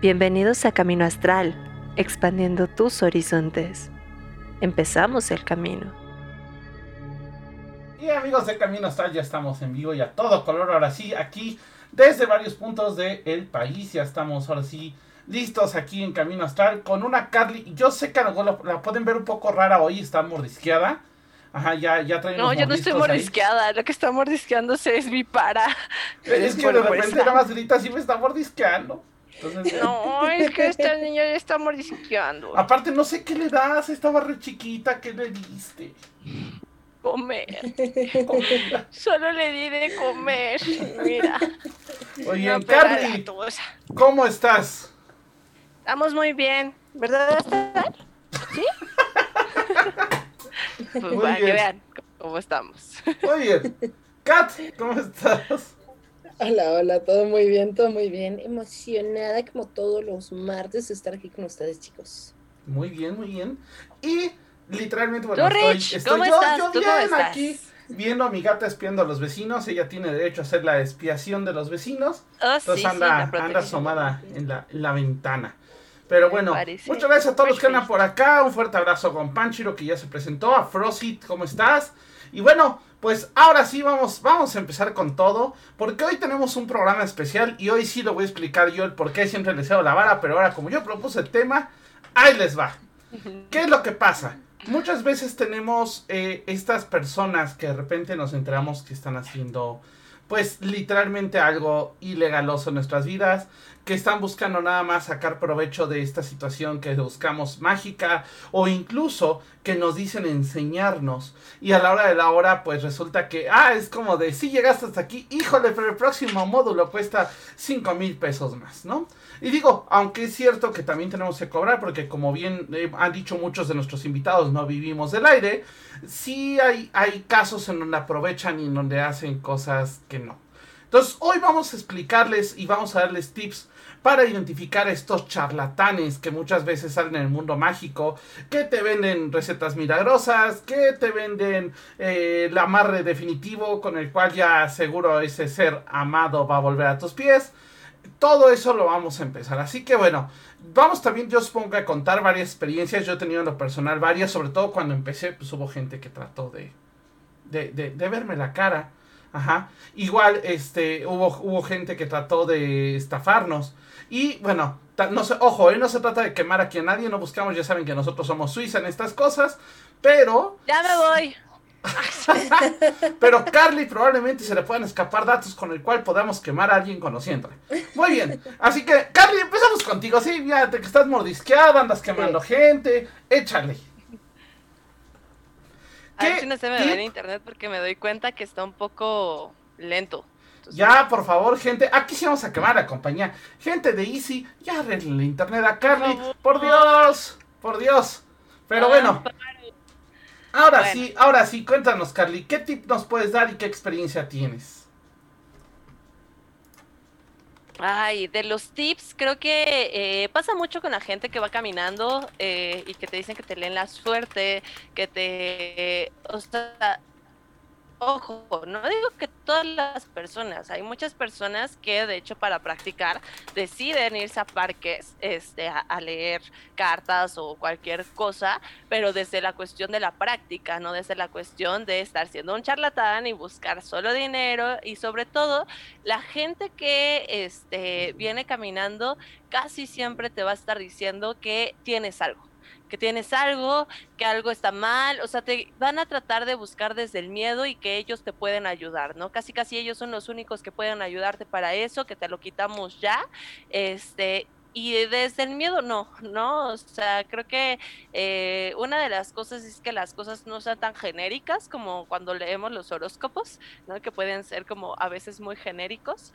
Bienvenidos a Camino Astral, expandiendo tus horizontes. Empezamos el camino. Y amigos de Camino Astral, ya estamos en vivo y a todo color, ahora sí, aquí desde varios puntos del país, ya estamos ahora sí listos aquí en Camino Astral con una Carly. Yo sé que la, la pueden ver un poco rara hoy, está mordisqueada. Ajá, ya, ya traen No, yo no estoy mordisqueada, lo que está mordisqueándose es mi para. Es, que de repente nada más grita así me está mordisqueando. no, es que esta niña ya está mordisqueando. Aparte, no sé qué le das, estaba re chiquita, ¿qué le diste? Comer. Solo le di de comer. Mira. Oye, Carly, ¿cómo estás? Estamos muy bien, ¿verdad? ¿Sí? pues para que vean cómo estamos. Muy bien. Kat, ¿cómo estás? Hola, hola, todo muy bien, todo muy bien. Emocionada como todos los martes de estar aquí con ustedes, chicos. Muy bien, muy bien. Y literalmente, bueno, estoy, estoy yo, yo bien aquí viendo a mi gata espiando a los vecinos. Ella tiene derecho a hacer la expiación de los vecinos. Oh, entonces anda, anda asomada en la, en la ventana. Pero bueno, muchas gracias a todos los que andan por acá. Un fuerte abrazo con Panchiro que ya se presentó. A Frosit, ¿cómo estás? Y bueno, pues ahora sí vamos, vamos a empezar con todo. Porque hoy tenemos un programa especial y hoy sí lo voy a explicar yo el por qué siempre les hago la vara. Pero ahora como yo propuse el tema, ahí les va. ¿Qué es lo que pasa? Muchas veces tenemos eh, estas personas que de repente nos enteramos que están haciendo pues literalmente algo ilegaloso en nuestras vidas que están buscando nada más sacar provecho de esta situación que buscamos mágica o incluso que nos dicen enseñarnos y a la hora de la hora pues resulta que, ah, es como de, si llegaste hasta aquí, híjole, pero el próximo módulo cuesta 5 mil pesos más, ¿no? Y digo, aunque es cierto que también tenemos que cobrar porque como bien eh, han dicho muchos de nuestros invitados, no vivimos del aire, sí hay, hay casos en donde aprovechan y en donde hacen cosas que no. Entonces hoy vamos a explicarles y vamos a darles tips para identificar a estos charlatanes que muchas veces salen en el mundo mágico, que te venden recetas milagrosas, que te venden eh, el amarre definitivo con el cual ya seguro ese ser amado va a volver a tus pies. Todo eso lo vamos a empezar. Así que bueno, vamos también yo supongo a contar varias experiencias. Yo he tenido en lo personal varias, sobre todo cuando empecé, pues hubo gente que trató de, de, verme la cara. Ajá. Igual, este, hubo, hubo gente que trató de estafarnos. Y bueno, no se, ojo, ¿eh? no se trata de quemar aquí a nadie, no buscamos, ya saben que nosotros somos Suiza en estas cosas, pero... Ya me voy. pero Carly probablemente se le puedan escapar datos con el cual podamos quemar a alguien conociéndole. Muy bien, así que Carly, empezamos contigo, sí, ya que estás mordisqueada, andas quemando gente, échale. A ver si no se me ve en internet porque me doy cuenta que está un poco lento. Ya, por favor, gente, aquí sí vamos a quemar la compañía. Gente de Easy, ya arreglen el internet a Carly. Por Dios, por Dios. Pero ah, bueno. Ahora sí, ahora sí, cuéntanos, Carly, ¿qué tip nos puedes dar y qué experiencia tienes? Ay, de los tips, creo que eh, pasa mucho con la gente que va caminando eh, y que te dicen que te leen la suerte, que te... O sea, ojo, no digo que todas las personas, hay muchas personas que de hecho para practicar deciden irse a parques este, a, leer cartas o cualquier cosa, pero desde la cuestión de la práctica, no desde la cuestión de estar siendo un charlatán y buscar solo dinero y sobre todo la gente que este, viene caminando casi siempre te va a estar diciendo que tienes algo que tienes algo, que algo está mal, o sea, te van a tratar de buscar desde el miedo y que ellos te pueden ayudar, ¿no? Casi casi ellos son los únicos que pueden ayudarte para eso, que te lo quitamos ya, este, y desde el miedo no, ¿no? O sea, creo que eh, una de las cosas es que las cosas no sean tan genéricas como cuando leemos los horóscopos, ¿no? Que pueden ser como a veces muy genéricos.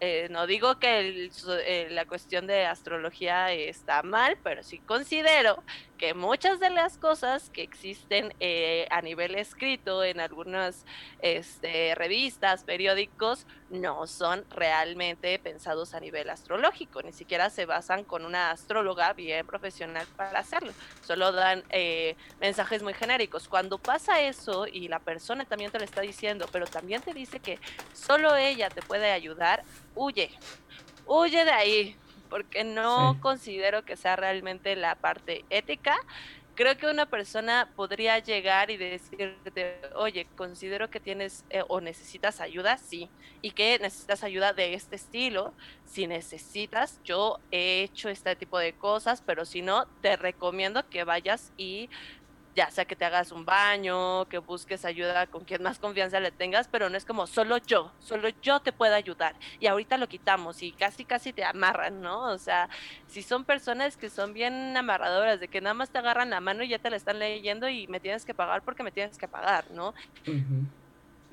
Eh, no digo que eh, la cuestión de astrología está mal, pero sí considero que muchas de las cosas que existen eh, a nivel escrito en algunas este, revistas, periódicos, no son realmente pensados a nivel astrológico, ni siquiera se basan con una astróloga bien profesional para hacerlo, solo dan mensajes muy genéricos. Cuando pasa eso y la persona también te lo está diciendo, pero también te dice que solo ella te puede ayudar, huye, huye de ahí, porque no considero que sea realmente la parte ética creo que una persona podría llegar y decirte, oye, considero que tienes eh, o necesitas ayuda, sí, y que necesitas ayuda de este estilo. Si necesitas, yo he hecho este tipo de cosas, pero si no, te recomiendo que vayas y ya sea que te hagas un baño, que busques ayuda con quien más confianza le tengas, pero no es como solo yo, solo yo te puedo ayudar. Y ahorita lo quitamos y casi, casi te amarran, ¿no? O sea, si son personas que son bien amarradoras, de que nada más te agarran la mano y ya te la están leyendo y me tienes que pagar porque me tienes que pagar, ¿no?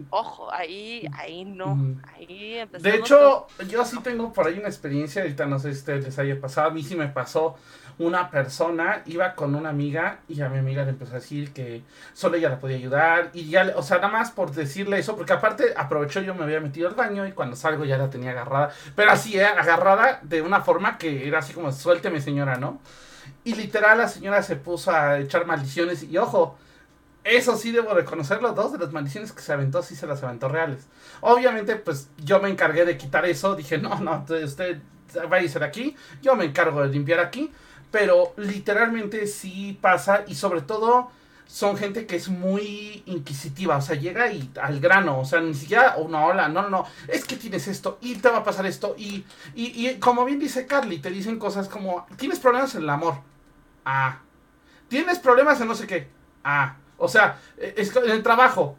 Ojo, ahí, ahí no, ahí. De hecho, yo sí tengo por ahí una experiencia, ahorita no sé si ustedes les haya pasado, a mí sí me pasó una persona iba con una amiga y a mi amiga le empezó a decir que solo ella la podía ayudar y ya, o sea, nada más por decirle eso, porque aparte aprovechó yo me había metido al baño y cuando salgo ya la tenía agarrada, pero así, ¿eh? agarrada de una forma que era así como suélteme señora, ¿no? Y literal la señora se puso a echar maldiciones y ojo, eso sí debo reconocerlo, dos de las maldiciones que se aventó sí se las aventó reales. Obviamente, pues yo me encargué de quitar eso, dije, no, no, usted va a irse aquí, yo me encargo de limpiar aquí. Pero literalmente sí pasa y sobre todo son gente que es muy inquisitiva, o sea, llega y al grano, o sea, ni siquiera una hola, no, no, no, es que tienes esto y te va a pasar esto y, y, y como bien dice Carly, te dicen cosas como, tienes problemas en el amor, ah, tienes problemas en no sé qué, ah, o sea, e, es en el trabajo,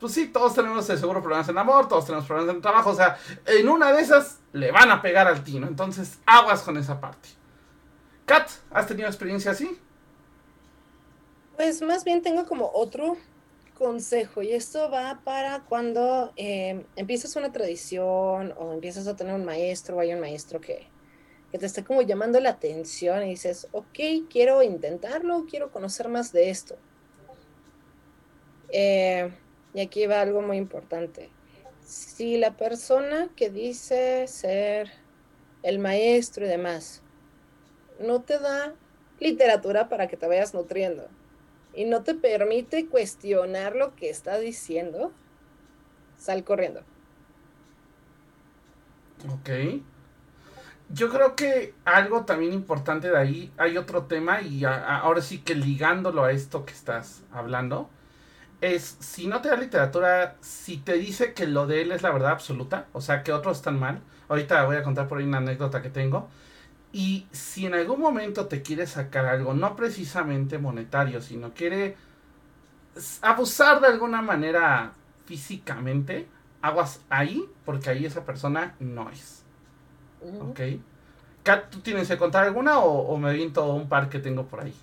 pues sí, todos tenemos seguro problemas en amor, todos tenemos problemas en el trabajo, o sea, en una de esas le van a pegar al tino, entonces aguas con esa parte. Kat, ¿has tenido experiencia así? Pues más bien tengo como otro consejo y esto va para cuando eh, empiezas una tradición o empiezas a tener un maestro o hay un maestro que, te esté como llamando la atención y dices, ok, quiero intentarlo, quiero conocer más de esto. Eh, y aquí va algo muy importante. Si la persona que dice ser el maestro y demás no te da literatura para que te vayas nutriendo y no te permite cuestionar lo que está diciendo, sal corriendo. Ok. Yo creo que algo también importante de ahí, hay otro tema y ahora sí que ligándolo a esto que estás hablando, es si no te da literatura, si te dice que lo de él es la verdad absoluta, o sea que otros están mal, ahorita voy a contar por ahí una anécdota que tengo, y si en algún momento te quiere sacar algo, no precisamente monetario, sino quiere abusar de alguna manera físicamente, aguas ahí, porque ahí esa persona no es. ¿Ok? Kat, ¿tú tienes que contar alguna o, me viento un par que tengo por ahí?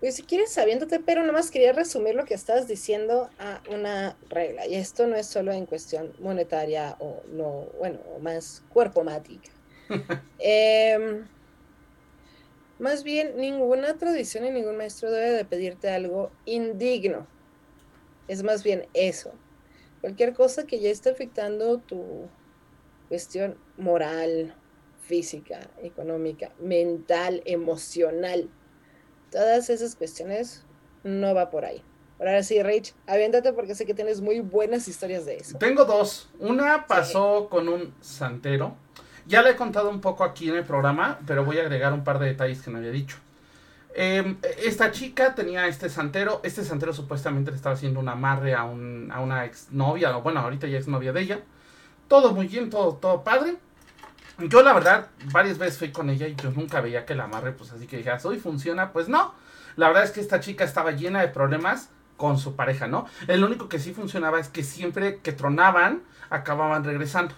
Pues si quieres sabiéndote, pero nada más quería resumir lo que estás diciendo a una regla. Y esto no es solo en cuestión monetaria o no, bueno, más cuerpo mática. Em, más bien, ninguna tradición y ningún maestro debe de pedirte algo indigno. Es más bien eso. Cualquier cosa que ya esté afectando tu cuestión moral, física, económica, mental, emocional. Todas esas cuestiones no va por ahí. Ahora sí, Rich, aviéntate porque sé que tienes muy buenas historias de eso. Tengo dos. Una pasó con un santero ya le he contado un poco aquí en el programa, pero voy a agregar un par de detalles que no había dicho. Em, esta chica tenía este santero. Este santero supuestamente le estaba haciendo un amarre a, un, a una exnovia, o bueno, ahorita ya es novia de ella. Todo muy bien, todo, todo padre. Yo la verdad, varias veces fui con ella y yo nunca veía que el amarre, pues así que dije, ah, hoy funciona. Pues no. La verdad es que esta chica estaba llena de problemas con su pareja, ¿no? El único que sí funcionaba es que siempre que tronaban, acababan regresando.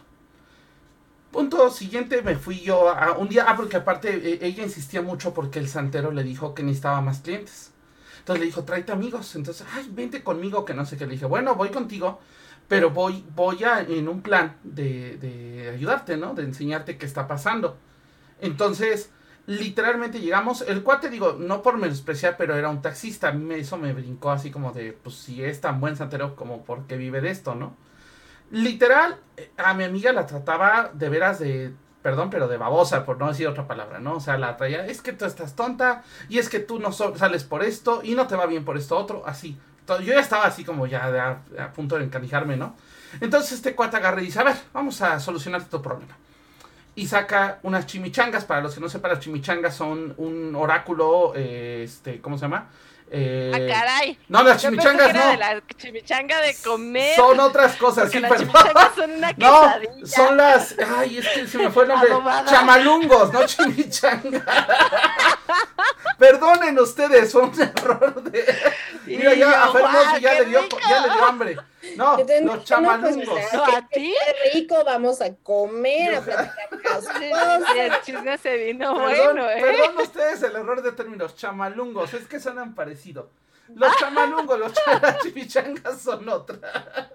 Punto siguiente, me fui yo a un día, ah, porque aparte e, ella insistía mucho porque el santero le dijo que necesitaba más clientes. Entonces le dijo, tráete amigos. Entonces, ay, vente conmigo, que no sé qué. Le dije, bueno, voy contigo, pero voy, voy a, en un plan de, de ayudarte, ¿no? De enseñarte qué está pasando. Entonces, literalmente llegamos, el cuate, digo, no por menospreciar, pero era un taxista. A mí eso me brincó así como de, pues si es tan buen santero como porque vive de esto, ¿no? literal, a mi amiga la trataba de veras de, perdón, pero de babosa, por no decir otra palabra, ¿no? O sea, la traía, es que tú estás tonta, y es que tú no sales por esto, y no te va bien por esto otro, así. Yo ya estaba así como ya a, a punto de encanijarme, ¿no? Entonces este cuate agarra y dice, a ver, vamos a solucionar tu problema. y saca unas chimichangas. Para los que no sepan, las chimichangas son un oráculo, eh, este, ¿cómo se llama? Eh, ah, caray. No, las chimichangas no. De la chimichanga de comer. Son otras cosas, sí, las chimichangas son una No, son las. Ay, es que se me fue el nombre. Chamalungos, no chimichanga. Perdonen ustedes, fue un error de. Mira, ya a Fermoso ya, le dio, ya le dio hambre. No, los pues, chamalungos. No, a ti. Qué rico, vamos a comer, a platicar el chisme se vino bueno, ¿eh? Perdón ustedes el error de términos, chamalungos, es que suenan parecido. Los chamalungos, los chimichangas son otra.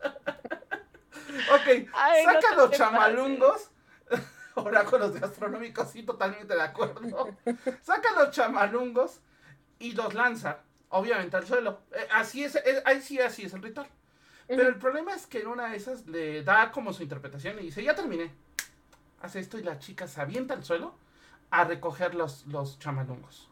ok, saca los chamalungos. Oráculos gastronómicos, sí, totalmente de acuerdo. Saca los chamalungos y los lanza, obviamente, al suelo. Eh, así es, eh, ahí sí, así es el ritual. Pero el problema es que en una de esas le da como su interpretación y dice, ya terminé. Hace esto y la chica se avienta al suelo a recoger los, los chamalungos.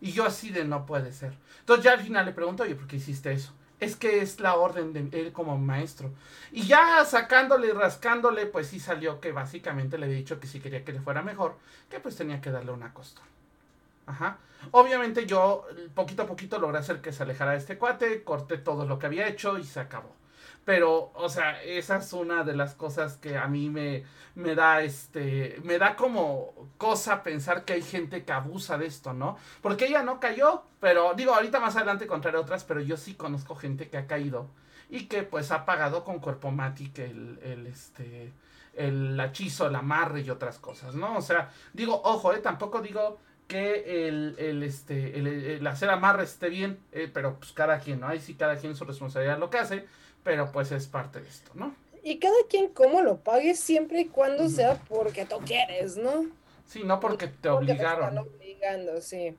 Y yo así de no puede ser. Entonces ya al final le pregunto, oye, ¿por qué hiciste eso? Es que es la orden de él como maestro. Y ya sacándole y rascándole, pues sí salió que básicamente le había dicho que si quería que le fuera mejor, que pues tenía que darle una costura. Ajá. Obviamente yo poquito a poquito logré hacer que se alejara de este cuate, corté todo lo que había hecho y se acabó. Pero, o sea, esa es una de las cosas que a mí me, me da este. Me da como cosa pensar que hay gente que abusa de esto, ¿no? Porque ella no cayó, pero digo, ahorita más adelante encontraré otras, pero yo sí conozco gente que ha caído y que pues ha pagado con cuerpo matic el, el este el hechizo, el amarre y otras cosas, ¿no? O sea, digo, ojo, eh, tampoco digo que el, el este, el, hacer amarre esté bien, eh, pero pues cada quien, ¿no? Ahí sí cada quien su responsabilidad lo que hace pero pues es parte de esto, ¿no? Y cada quien cómo lo pague siempre y cuando sea porque tú quieres, ¿no? Sí, no porque te obligaron. Te están obligando, sí.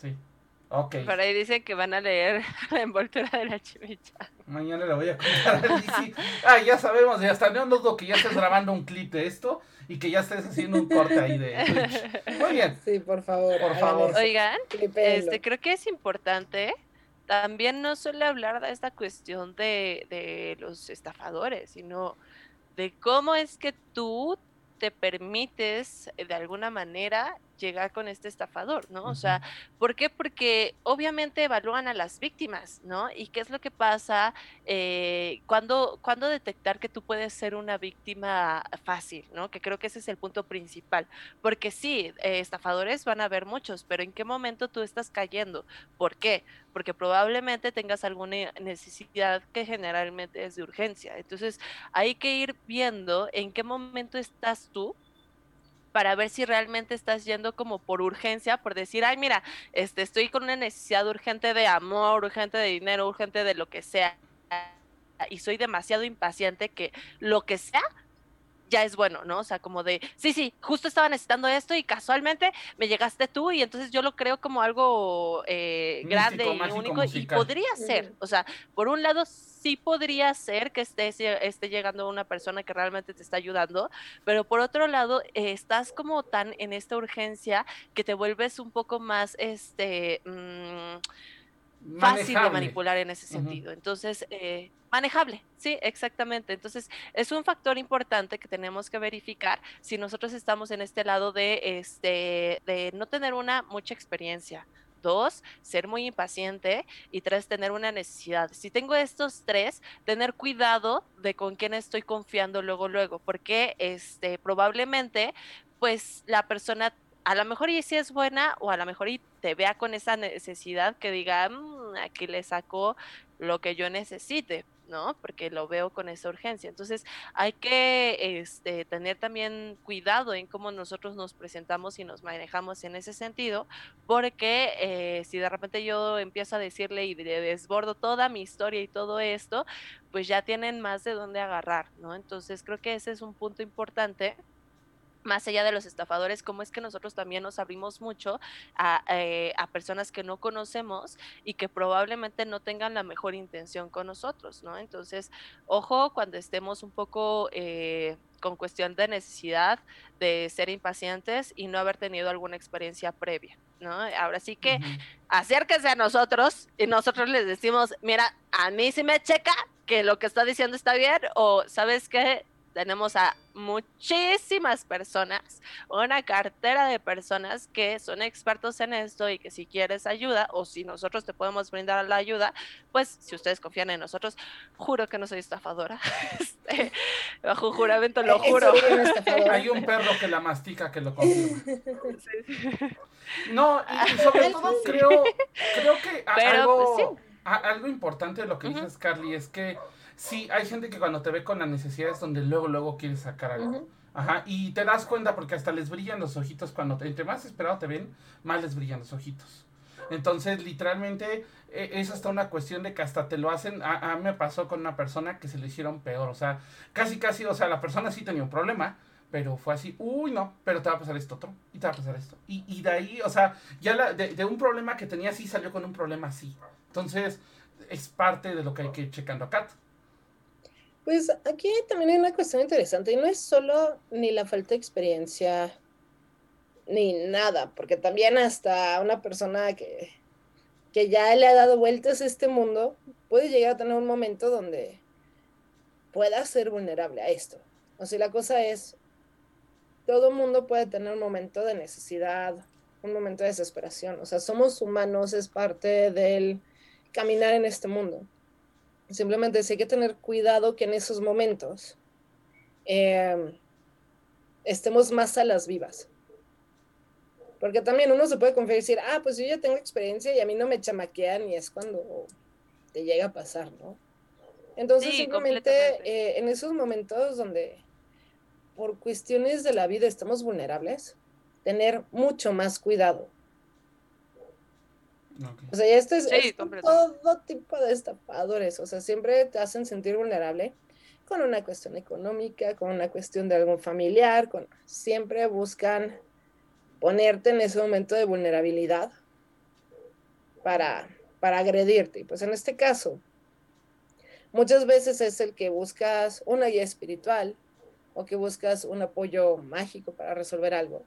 Sí. Ok. Por ahí dice que van a leer la envoltura de la chimicha. Mañana le voy a contar Ah, ya sabemos, ya está. No dudo que ya estés grabando un clip de esto y que ya estés haciendo un corte ahí de Twitch. Muy bien. Sí, por favor. Por favor. Oigan, este, creo que es importante también no suele hablar de esta cuestión de, de los estafadores, sino de cómo es que tú te permites de alguna manera llegar con este estafador, ¿no? O sea, ¿por qué? Porque obviamente evalúan a las víctimas, ¿no? Y qué es lo que pasa eh, cuando, cuando detectar que tú puedes ser una víctima fácil, ¿no? Que creo que ese es el punto principal. Porque sí, eh, estafadores van a haber muchos, pero ¿en qué momento tú estás cayendo? ¿Por qué? Porque probablemente tengas alguna necesidad que generalmente es de urgencia. Entonces, hay que ir viendo en qué momento estás tú para ver si realmente estás yendo como por urgencia, por decir, ay, mira, este, estoy con una necesidad urgente de amor, urgente de dinero, urgente de lo que sea, y soy demasiado impaciente que lo que sea ya es bueno, ¿no? O sea, como de, sí, sí, justo estaba necesitando esto y casualmente me llegaste tú y entonces yo lo creo como algo eh, grande y único y podría ser, o sea, por un lado sí podría ser que esté, esté llegando una persona que realmente te está ayudando, pero por otro lado eh, estás como tan en esta urgencia que te vuelves un poco más, este... Mmm, fácil de manipular en ese sentido. Entonces, eh, manejable, sí, exactamente. Entonces, es un factor importante que tenemos que verificar si nosotros estamos en este lado de, este, de no tener una mucha experiencia. Dos, ser muy impaciente. Y tres, tener una necesidad. Si tengo estos tres, tener cuidado de con quién estoy confiando luego, luego, porque este, probablemente, pues la persona a lo mejor y si es buena o a lo mejor y te vea con esa necesidad que diga, mm, aquí le saco lo que yo necesite, ¿no? Porque lo veo con esa urgencia. Entonces hay que este, tener también cuidado en cómo nosotros nos presentamos y nos manejamos en ese sentido, porque eh, si de repente yo empiezo a decirle y desbordo toda mi historia y todo esto, pues ya tienen más de dónde agarrar, ¿no? Entonces creo que ese es un punto importante más allá de los estafadores, cómo es que nosotros también nos abrimos mucho eh, a, personas que no conocemos y que probablemente no tengan la mejor intención con nosotros, ¿no? Entonces, ojo cuando estemos un poco eh, con cuestión de necesidad de ser impacientes y no haber tenido alguna experiencia previa, ¿no? Ahora sí que acérquense a nosotros y nosotros les decimos, mira, a mí sí me checa que lo que está diciendo está bien o sabes qué, tenemos a muchísimas personas, una cartera de personas que son expertos en esto y que si quieres ayuda o si nosotros te podemos brindar la ayuda, pues si ustedes confían en nosotros, juro que no soy estafadora. Este, bajo juramento lo juro. Hay un perro que la mastica que lo confirma. No, y, sobre todo creo, creo que algo, pues, algo importante de lo que dices, Carly, es que sí, hay gente que cuando te ve con la necesidad es donde luego, luego quieres sacar algo. Ajá, y te das cuenta porque hasta les brillan los ojitos cuando te, entre más esperado te ven, más les brillan los ojitos. Entonces, literalmente, e, es hasta una cuestión de que hasta te lo hacen. A, mí me pasó con una persona que se lo hicieron peor. O sea, casi, casi, o sea, la persona sí tenía un problema, pero fue así, uy, no, pero te va a pasar esto otro, y te va a pasar esto. Y, y de ahí, o sea, ya la, de, de, un problema que tenía sí salió con un problema así. Entonces, es parte de lo que hay que ir checando acá. Pues aquí también hay una cuestión interesante y no es solo ni la falta de experiencia ni nada, porque también hasta una persona que, que ya le ha dado vueltas a este mundo puede llegar a tener un momento donde pueda ser vulnerable a esto. O sea, la cosa es, todo mundo puede tener un momento de necesidad, un momento de desesperación. O sea, somos humanos, es parte del caminar en este mundo. Simplemente hay que tener cuidado que en esos momentos em, estemos más a las vivas. Porque también uno se puede confiar y decir, ah, pues yo ya tengo experiencia y a mí no me chamaquean y es cuando te llega a pasar, ¿no? Entonces simplemente eh, en esos momentos donde por cuestiones de la vida estamos vulnerables, tener mucho más cuidado o sea, esto es, todo tipo de estafadores, o sea, siempre te hacen sentir vulnerable con una cuestión económica, con una cuestión de algún familiar, con siempre buscan ponerte en ese momento de vulnerabilidad para, para agredirte. Y pues en este caso, muchas veces es el que buscas una guía espiritual o que buscas un apoyo mágico para resolver algo.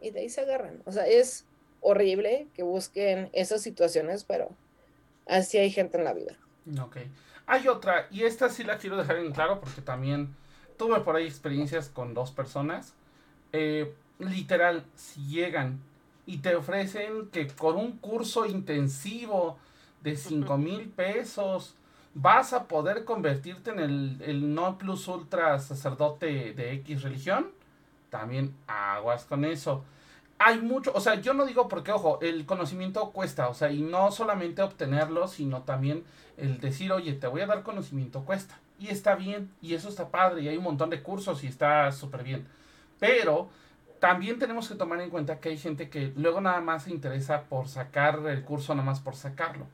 Y de ahí se agarran. O sea, es horrible que busquen esas situaciones, pero así hay gente en la vida. Ok. Hay otra, y esta sí la quiero dejar en claro porque también tuve por ahí experiencias con dos personas. Eh, literal, si llegan y te ofrecen que con un curso intensivo de 5 mil pesos vas a poder convertirte en el, el no plus ultra sacerdote de X religión, también aguas con eso hay mucho, o sea, yo no digo porque, ojo, el conocimiento cuesta, o sea, y no solamente obtenerlo, sino también el decir, oye, te voy a dar conocimiento cuesta. Y está bien, y eso está padre, y hay un montón de cursos y está súper bien. Pero también tenemos que tomar en cuenta que hay gente que luego nada más se interesa por sacar el curso, nada más por sacarlo.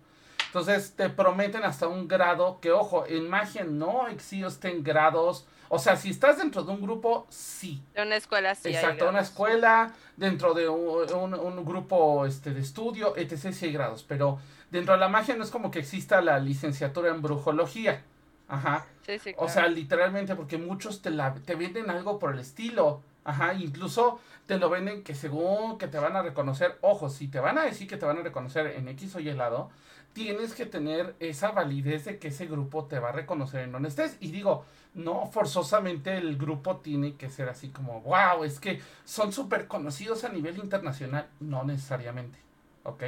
Entonces te prometen hasta un grado que, ojo, en magia no existen grados o sea, si estás dentro de un grupo, sí. De una escuela, sí. Exacto, una escuela, dentro de un, grupo este, de estudio, etc. Sí hay grados. Pero dentro de la magia no es como que exista la licenciatura en brujología. Ajá. Sí, sí, O sea, literalmente, porque muchos te, la, te venden algo por el estilo. Ajá, incluso te lo venden que según que te van a reconocer, ojo, si te van a decir que te van a reconocer en X o Y lado, tienes que tener esa validez de que ese grupo te va a reconocer en donde estés. Y digo, no forzosamente el grupo tiene que ser así como, wow, es que son súper conocidos a nivel internacional. No necesariamente, ¿ok?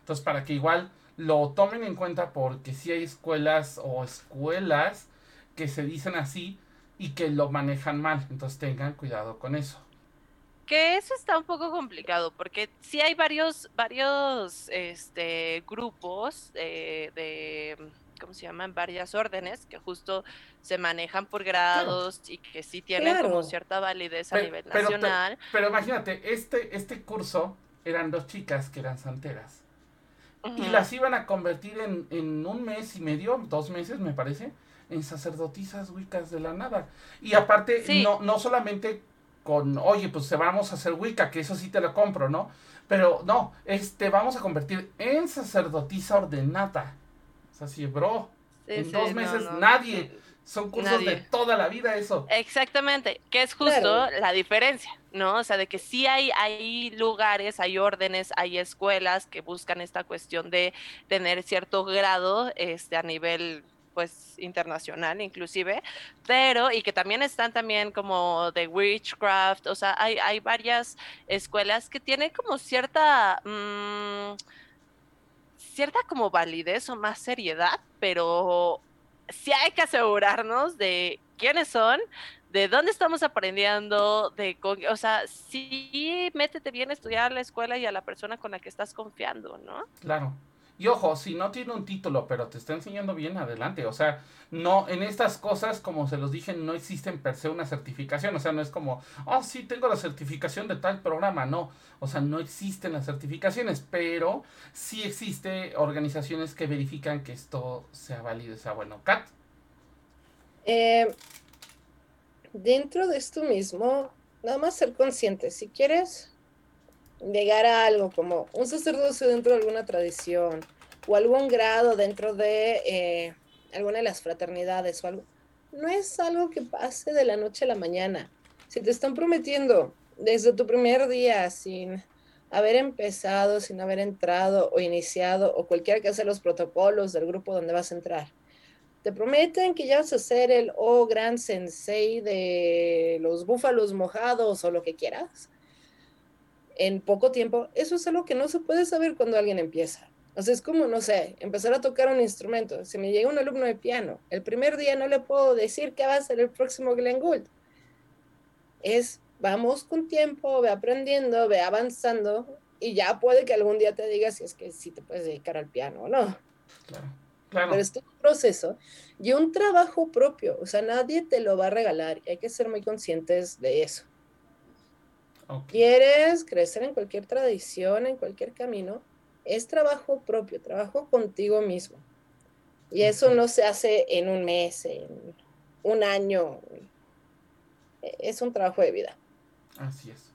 Entonces, para que igual lo tomen en cuenta porque si hay escuelas o escuelas que se dicen así y que lo manejan mal. Entonces, tengan cuidado con eso. Que eso está un poco complicado porque sí hay varios, varios este, grupos eh, de ¿cómo se llaman? Varias órdenes que justo se manejan por grados y que sí tienen como cierta validez a nivel nacional. Pero, imagínate, este, este curso eran dos chicas que eran santeras. Y las iban a convertir en, en un mes y medio, dos meses me parece, en sacerdotisas wicas de la nada. Y aparte, no, no solamente con, oye, pues se vamos a hacer wicca, que eso sí te lo compro, ¿no? Pero no, este, vamos a convertir en sacerdotisa ordenada. Así, bro, en dos meses nadie. Son cursos de toda la vida eso. Exactamente, que es justo la diferencia, ¿no? O sea, de que sí hay, hay lugares, hay órdenes, hay escuelas que buscan esta cuestión de tener cierto grado este, a nivel pues internacional inclusive, pero y que también están también como de witchcraft, o sea, hay, hay varias escuelas que tienen como cierta... Mm, cierta como validez o más seriedad, pero sí hay que asegurarnos de quiénes son, de dónde estamos aprendiendo, de, o sea, sí métete bien a estudiar a la escuela y a la persona con la que estás confiando, ¿no? Claro. Y ojo, si no tiene un título, pero te está enseñando bien adelante, o sea, no, en estas cosas, como se los dije, no existen per se una certificación, o sea, no es como, oh, sí, tengo la certificación de tal programa, no, o sea, no existen las certificaciones, pero sí existe organizaciones que verifican que esto sea válido, sea bueno. Kat. Eh, dentro de esto mismo, nada más ser consciente, si quieres llegar a algo como un sacerdocio dentro de alguna tradición o algún grado dentro de eh, alguna de las fraternidades o algo, no es algo que pase de la noche a la mañana. Si te están prometiendo desde tu primer día sin haber empezado, sin haber entrado o iniciado o cualquiera que hace los protocolos del grupo donde vas a entrar, te prometen que ya vas a ser el oh gran sensei de los búfalos mojados o lo que quieras en poco tiempo, eso es algo que no se puede saber cuando alguien empieza. O sea, es como, no sé, empezar a tocar un instrumento. Si me llega un alumno de piano, el primer día no le puedo decir que va a ser el próximo Glenn Gould. Es, vamos con tiempo, ve aprendiendo, ve avanzando y ya puede que algún día te diga si es que sí te puedes dedicar al piano o no. Claro, claro. Pero es un proceso y un trabajo propio. O sea, nadie te lo va a regalar y hay que ser muy conscientes de eso. ¿Quieres crecer en cualquier tradición, en cualquier camino? Es trabajo propio, trabajo contigo mismo. Y eso no se hace en un mes, en un año. Es un trabajo de vida. Así es.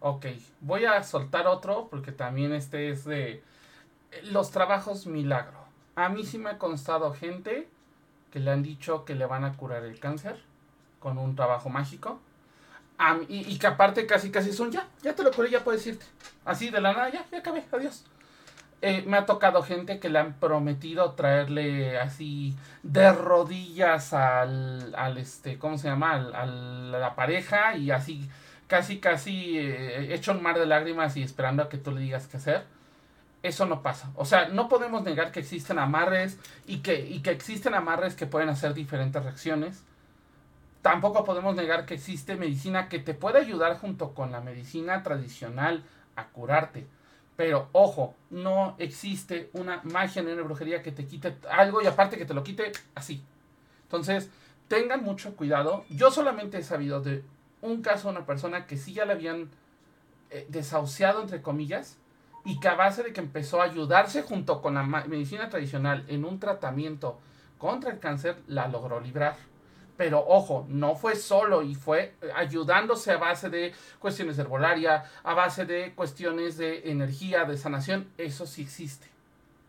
Ok, voy a soltar otro porque también este es de los trabajos milagro. A mí sí me ha constado gente que le han dicho que le van a curar el cáncer con un trabajo mágico y, que aparte casi casi son ya, ya te lo curé, ya puedes irte. Así de la nada, ya, ya acabé, adiós. Eh, me ha tocado gente que le han prometido traerle así de rodillas al, al este, ¿cómo se llama? Al, a la pareja y así casi casi eh, hecho un mar de lágrimas y esperando a que tú le digas qué hacer. Eso no pasa. O sea, no podemos negar que existen amarres y que, y que existen amarres que pueden hacer diferentes reacciones tampoco podemos negar que existe medicina que te puede ayudar junto con la medicina tradicional a curarte. Pero ojo, no existe una magia ni una brujería que te quite algo y aparte que te lo quite así. Entonces, tengan mucho cuidado. Yo solamente he sabido de un caso de una persona que sí ya le habían eh, desahuciado, entre comillas, y que a base de que empezó a ayudarse junto con la medicina tradicional en un tratamiento contra el cáncer, la logró librar. Pero ojo, no fue solo y fue ayudándose a base de cuestiones de herbolaria, a base de cuestiones de energía, de sanación. Eso sí existe.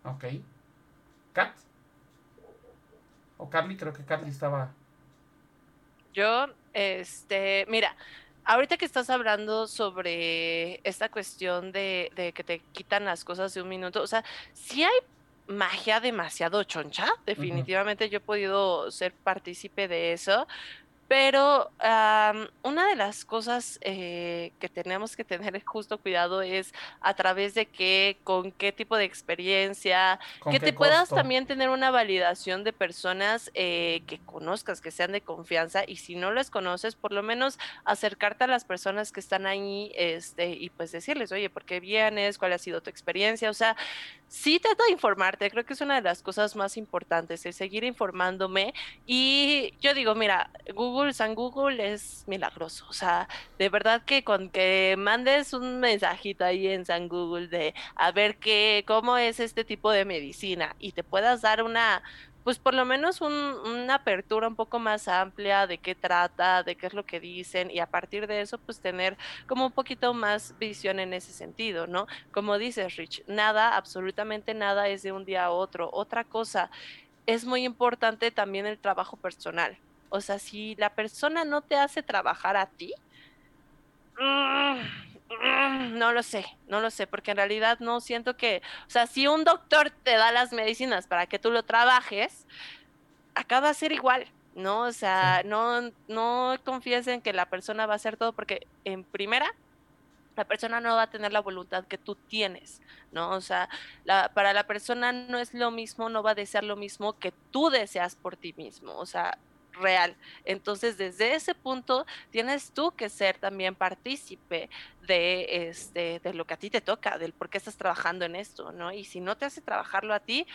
¿Ok? ¿Kat? ¿O Carly? Creo que Carly estaba... Yo, este, mira, ahorita que estás hablando sobre esta cuestión de, de, que te quitan las cosas de un minuto, o sea, sí hay magia demasiado choncha. Definitivamente yo he podido ser partícipe de eso. Pero una de las cosas eh, que tenemos que tener justo cuidado es a través de qué, con qué tipo de experiencia, que te puedas también tener una validación de personas eh, que conozcas, que sean de confianza y si no las conoces, por lo menos acercarte a las personas que están ahí este, y pues decirles, oye, ¿por qué vienes? ¿Cuál ha sido tu experiencia? O sea, sí trata de informarte, creo que es una de las cosas más importantes, el seguir informándome y yo digo, mira, Google, San Google es milagroso, o sea, de verdad que con que mandes un mensajito ahí en San Google de a ver qué, cómo es este tipo de medicina y te puedas dar una pues por lo menos una apertura un poco más amplia de qué trata, de qué es lo que dicen y a partir de eso pues tener como un poquito más visión en ese sentido, ¿no? Como dices Rich, nada, absolutamente nada es de un día a otro. Otra cosa, es muy importante también el trabajo personal. O sea, si la persona no te hace trabajar a ti, mm, Mm, no lo sé, no lo sé, porque en realidad no siento que, o sea, si un doctor te da las medicinas para que tú lo trabajes, acaba a ser igual, ¿no? O sea, no, no confíes en que la persona va a hacer todo porque en primera, la persona no va a tener la voluntad que tú tienes, ¿no? O sea, para la persona no es lo mismo, no va a desear lo mismo que tú deseas por ti mismo, o sea, real. Entonces, desde ese punto, tienes tú que ser también partícipe de, este, de lo que a ti te toca, del por qué estás trabajando en esto, ¿no? Y si no te hace trabajarlo a ti,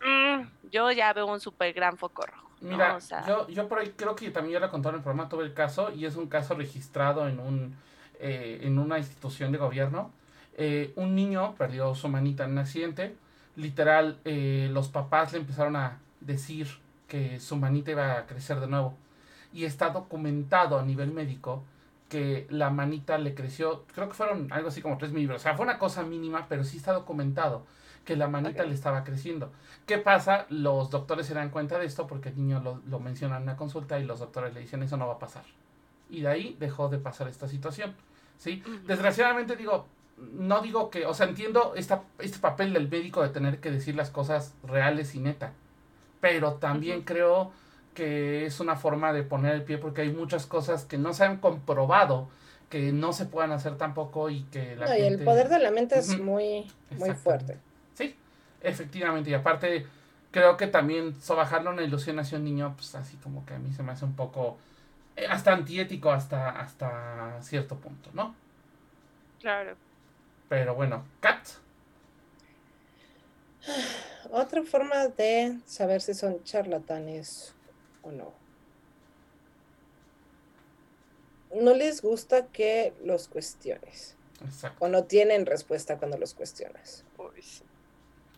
mm, yo ya veo un súper gran foco rojo. Mira, yo, yo por ahí creo que también ya lo contaron en el programa, tuve el caso y es un caso registrado en, un, eh, en una institución de gobierno. Eh, un niño perdió su manita en un accidente. Literal, eh, los papás le empezaron a decir que su manita iba a crecer de nuevo. Y está documentado a nivel médico que la manita le creció, creo que fueron algo así como 3 milímetros. O sea, fue una cosa mínima, pero sí está documentado que la manita le estaba creciendo. ¿Qué pasa? Los doctores se dan cuenta de esto porque el niño lo, lo menciona en una consulta y los doctores le dicen eso no va a pasar. Y de ahí dejó de pasar esta situación. ¿sí? Desgraciadamente digo, no digo que, o sea, entiendo esta, este papel del médico de tener que decir las cosas reales y neta pero también creo que es una forma de poner el pie porque hay muchas cosas que no se han comprobado que no se puedan hacer tampoco y que la no, y el poder de la mente es muy, muy fuerte. Sí, efectivamente. Y aparte, creo que también sobajarle una ilusión hacia un niño, pues así como que a mí se me hace un poco eh, hasta antiético hasta, hasta cierto punto, ¿no? Claro. Pero bueno, Kat. Otra forma de saber si son charlatanes o no. No les gusta que los cuestiones. Exacto. O no tienen respuesta cuando los cuestionas.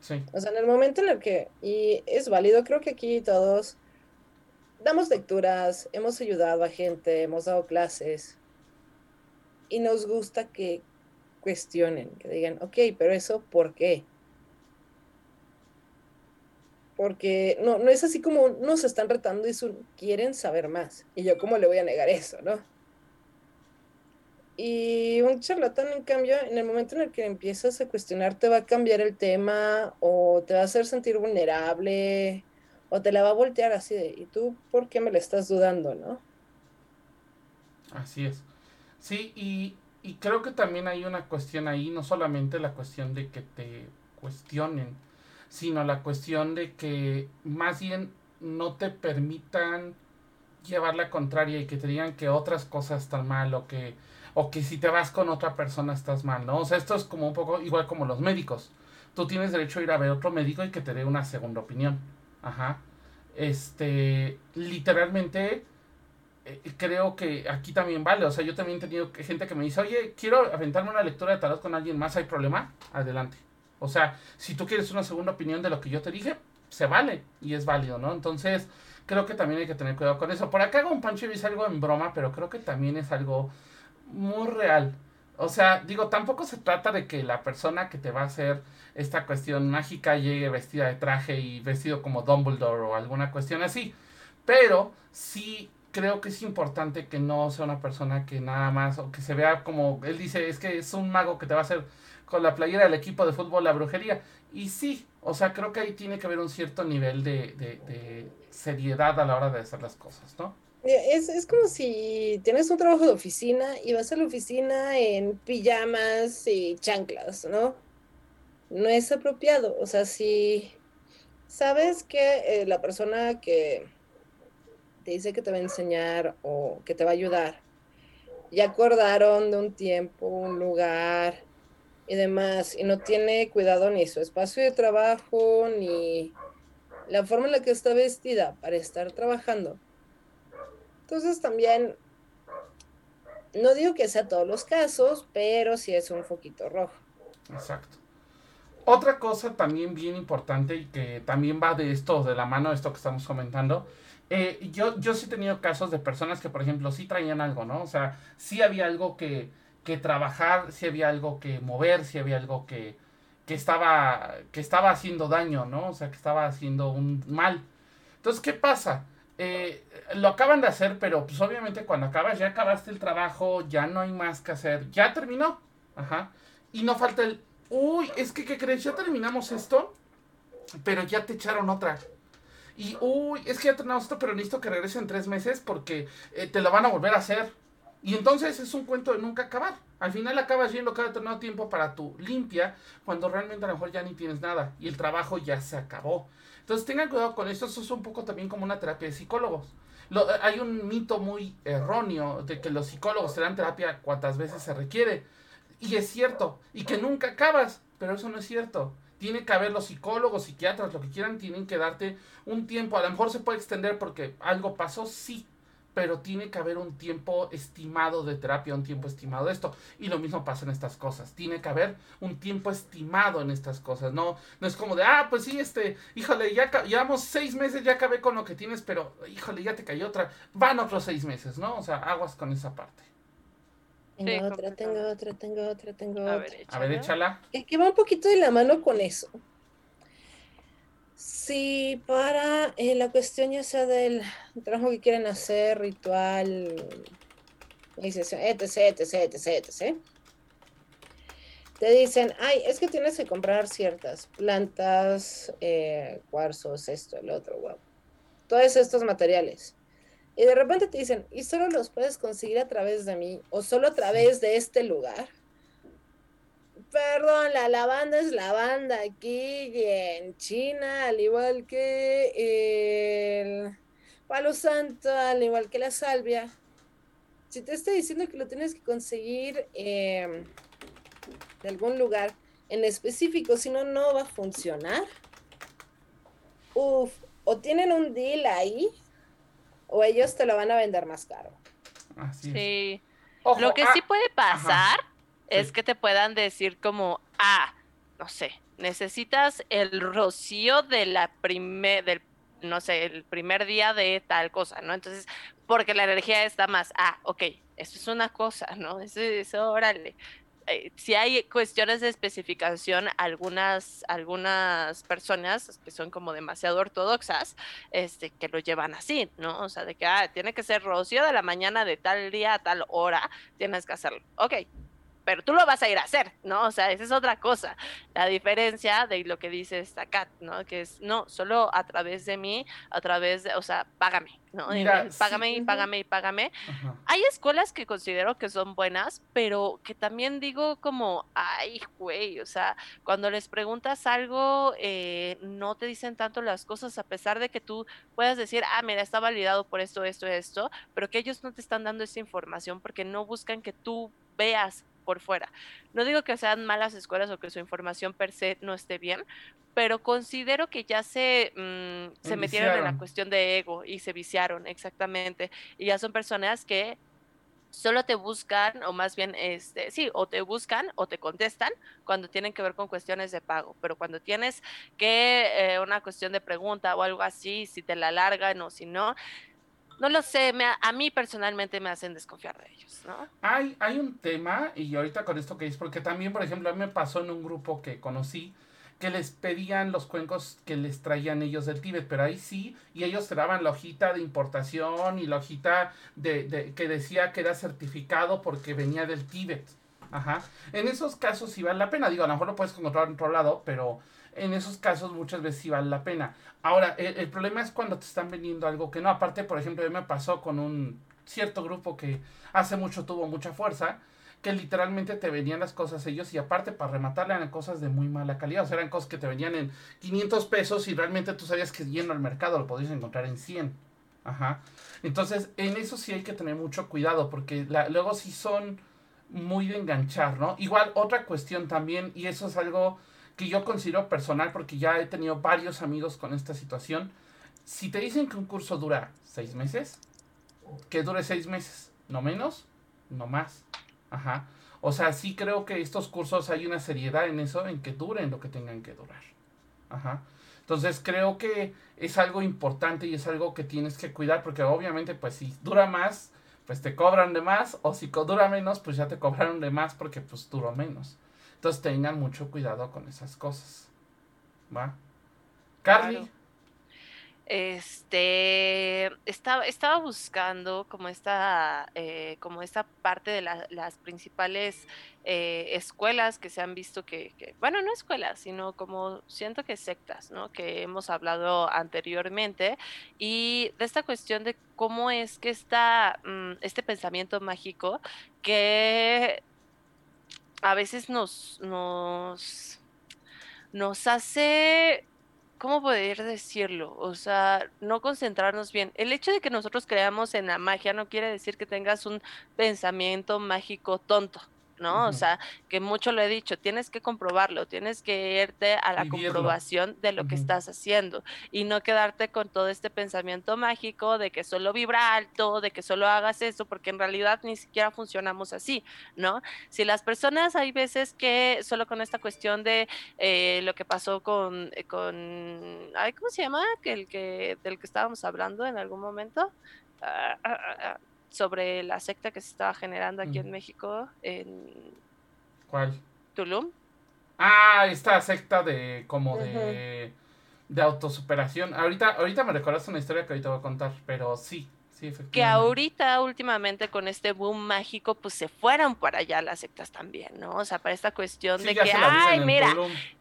Sí. O sea, en el momento en el que, y es válido, creo que aquí todos damos lecturas, hemos ayudado a gente, hemos dado clases, y nos gusta que cuestionen, que digan, ok, pero eso, ¿por qué? Porque no, no es así como nos están retando y quieren saber más. Y yo, ¿cómo le voy a negar eso, no? Y un charlatán, en cambio, en el momento en el que empiezas a cuestionar, te va a cambiar el tema o te va a hacer sentir vulnerable o te la va a voltear así de, ¿y tú por qué me la estás dudando, no? Así es. Sí, y, y creo que también hay una cuestión ahí, no solamente la cuestión de que te cuestionen, sino la cuestión de que más bien no te permitan llevar la contraria y que te digan que otras cosas están mal o que o que si te vas con otra persona estás mal, ¿no? O sea, esto es como un poco igual como los médicos. Tú tienes derecho a ir a ver otro médico y que te dé una segunda opinión. Ajá. Este, literalmente eh, creo que aquí también vale. O sea, yo también he tenido gente que me dice, oye, quiero aventarme una lectura de tarot con alguien más, ¿hay problema? Adelante. O sea, si tú quieres una segunda opinión de lo que yo te dije, se vale y es válido, ¿no? Entonces, creo que también hay que tener cuidado con eso. Por acá hago un pancho es algo en broma, pero creo que también es algo muy real. O sea, digo, tampoco se trata de que la persona que te va a hacer esta cuestión mágica llegue vestida de traje y vestido como Dumbledore o alguna cuestión así. Pero sí creo que es importante que no sea una persona que nada más, o que se vea como, él dice, es que es un mago que te va a hacer la playera del equipo de fútbol La Brujería. Y sí, o sea, creo que ahí tiene que haber un cierto nivel de, seriedad a la hora de hacer las cosas, ¿no? Es, es, como si tienes un trabajo de oficina y vas a la oficina en pijamas y chanclas, ¿no? No es apropiado. O sea, si sabes que eh, la persona que te dice que te va a enseñar o que te va a ayudar, ya acordaron de un tiempo, un lugar, y demás, y no tiene cuidado ni su espacio de trabajo, ni la forma en la que está vestida para estar trabajando. Entonces también, no digo que sea todos los casos, pero sí es un foquito rojo. Exacto. Otra cosa también bien importante y que también va de esto, de la mano de esto que estamos comentando, eh, yo, yo sí he tenido casos de personas que, por ejemplo, sí traían algo, ¿no? O sea, sí había algo que, que trabajar, si había algo que mover, si había algo que, que, estaba, que estaba haciendo daño, ¿no? O sea, que estaba haciendo un mal. Entonces, ¿qué pasa? Eh, lo acaban de hacer, pero pues obviamente cuando acabas, ya acabaste el trabajo, ya no hay más que hacer, ya terminó. Ajá. Y no falta el, uy, es que, ¿qué crees? Ya terminamos esto, pero ya te echaron otra. Y, uy, es que ya tenemos esto, pero necesito que regrese en tres meses porque eh, te lo van a volver a hacer. Y entonces es un cuento de nunca acabar. Al final acabas yendo cada determinado tiempo para tu limpia, cuando realmente a lo mejor ya ni tienes nada y el trabajo ya se acabó. Entonces tengan cuidado con esto, eso es un poco también como una terapia de psicólogos. Eh, hay un mito muy erróneo de que los psicólogos te dan terapia cuantas veces se requiere. Y es cierto, y que nunca acabas, pero eso no es cierto. Tiene que haber los psicólogos, psiquiatras, lo que quieran, tienen que darte un tiempo. A lo mejor se puede extender porque algo pasó, sí, pero tiene que haber un tiempo estimado de terapia, un tiempo estimado de esto. Y lo mismo pasa en estas cosas. Tiene que haber un tiempo estimado en estas cosas. No, no es como de, ah, pues sí, este, híjole, ya llevamos seis meses, ya acabé con lo que tienes, pero híjole, ya te cayó otra. Van otros seis meses, ¿no? O sea, aguas con esa parte. Tengo otra, tengo otra, tengo otra, tengo otra. A ver, échala. Es que va un poquito de la mano con eso. Sí, para eh, la cuestión ya sea del trabajo que quieren hacer, ritual, etc, etc, etc, etc. Te dicen, ay, es que tienes que comprar ciertas plantas, eh, cuarzos, esto, el otro, wow. Todos estos materiales. Y de repente te dicen, y solo los puedes conseguir a través de mí, o solo a través de este lugar. La lavanda es lavanda aquí y en China, al igual que el palo santo, al igual que la salvia. Si te estoy diciendo que lo tienes que conseguir em, de algún lugar en específico, si no, no va a funcionar. Uf, o tienen un deal ahí, o ellos te lo van a vender más caro. sí. lo que sí ah, puede pasar es que te puedan decir como, ah, no sé, necesitas el rocío de la primer, del, no sé, el primer día de tal cosa, ¿no? Entonces, porque la energía está más, ah, ok, eso es una cosa, ¿no? Eso, órale. Eh, si hay cuestiones de especificación, algunas, algunas personas que son como demasiado ortodoxas, este, que lo llevan así, ¿no? O sea, de que, ah, tiene que ser rocío de la mañana de tal día a tal hora, tienes que hacerlo. Ok, pero tú lo vas a ir a hacer, ¿no? O sea, esa es otra cosa. La diferencia de lo que dice esta Kat, ¿no? Que es, no, solo a través de mí, a través de, o sea, págame, ¿no? págame y págame y págame. Hay escuelas que considero que son buenas, pero que también digo como, ay, güey, o sea, cuando les preguntas algo, eh, no te dicen tanto las cosas, a pesar de que tú puedas decir, ah, mira, está validado por esto, esto, esto, pero que ellos no te están dando esa información porque no buscan que tú veas por fuera. No digo que sean malas escuelas o que su información per se no esté bien, pero considero que ya se, mm, se metieron en la cuestión de ego y se viciaron, exactamente. Y ya son personas que solo te buscan, o más bien, este, sí, o te buscan o te contestan cuando tienen que ver con cuestiones de pago, pero cuando tienes que eh, una cuestión de pregunta o algo así, si te la largan o si no, no lo sé, me, a mí personalmente me hacen desconfiar de ellos, ¿no? Hay, hay un tema, y ahorita con esto que es, porque también, por ejemplo, a mí me pasó en un grupo que conocí, que les pedían los cuencos que les traían ellos del Tíbet, pero ahí sí, y ellos te daban la hojita de importación y la hojita de, que decía que era certificado porque venía del Tíbet. Ajá. En esos casos sí vale la pena, digo, a lo mejor lo puedes encontrar en otro lado, pero en esos casos muchas veces sí vale la pena. Ahora, el, problema es cuando te están vendiendo algo que no. Aparte, por ejemplo, a mí me pasó con un cierto grupo que hace mucho tuvo mucha fuerza, que literalmente te venían las cosas ellos y aparte para rematarle eran cosas de muy mala calidad. O sea, eran cosas que te venían en 500 pesos y realmente tú sabías que yendo al mercado lo podías encontrar en 100. Ajá. Entonces, en eso sí hay que tener mucho cuidado porque luego sí son muy de enganchar, ¿no? Igual otra cuestión también, y eso es algo que yo considero personal porque ya he tenido varios amigos con esta situación. Si te dicen que un curso dura seis meses, que dure seis meses, no menos, no más. Ajá. O sea, sí creo que estos cursos hay una seriedad en eso, en que duren lo que tengan que durar. Ajá. Entonces creo que es algo importante y es algo que tienes que cuidar porque obviamente pues si dura más, pues te cobran de más o si dura menos, pues ya te cobraron de más porque pues duró menos. Entonces tengan mucho cuidado con esas cosas. ¿Va? Carly. este estaba, estaba buscando como esta, eh, como esta parte de las principales eh, escuelas que se han visto que, bueno, no escuelas, sino como siento que sectas, ¿no? Que hemos hablado anteriormente y de esta cuestión de cómo es que está mm, este pensamiento mágico que a veces nos, nos, nos hace ¿cómo poder decirlo? O sea, no concentrarnos bien. El hecho de que nosotros creamos en la magia no quiere decir que tengas un pensamiento mágico tonto. ¿No? O sea, que mucho lo he dicho, tienes que comprobarlo, tienes que irte a la comprobación de lo que estás haciendo y no quedarte con todo este pensamiento mágico de que solo vibra alto, de que solo hagas eso, porque en realidad ni siquiera funcionamos así, ¿no? Si las personas hay veces que solo con esta cuestión de eh, lo que pasó con, eh, con, ay, ¿cómo se llama? Que el que, del que estábamos hablando en algún momento. Ah, ah, ah, sobre la secta que se estaba generando aquí en México, en... ¿Cuál? Tulum. Ah, esta secta de como de, de autosuperación. Ahorita, ahorita me recordaste una historia que ahorita voy a contar, pero sí, que ahorita, últimamente, con este boom mágico, pues se fueron para allá las sectas también, ¿no? O sea, para esta cuestión de que, ay, mira,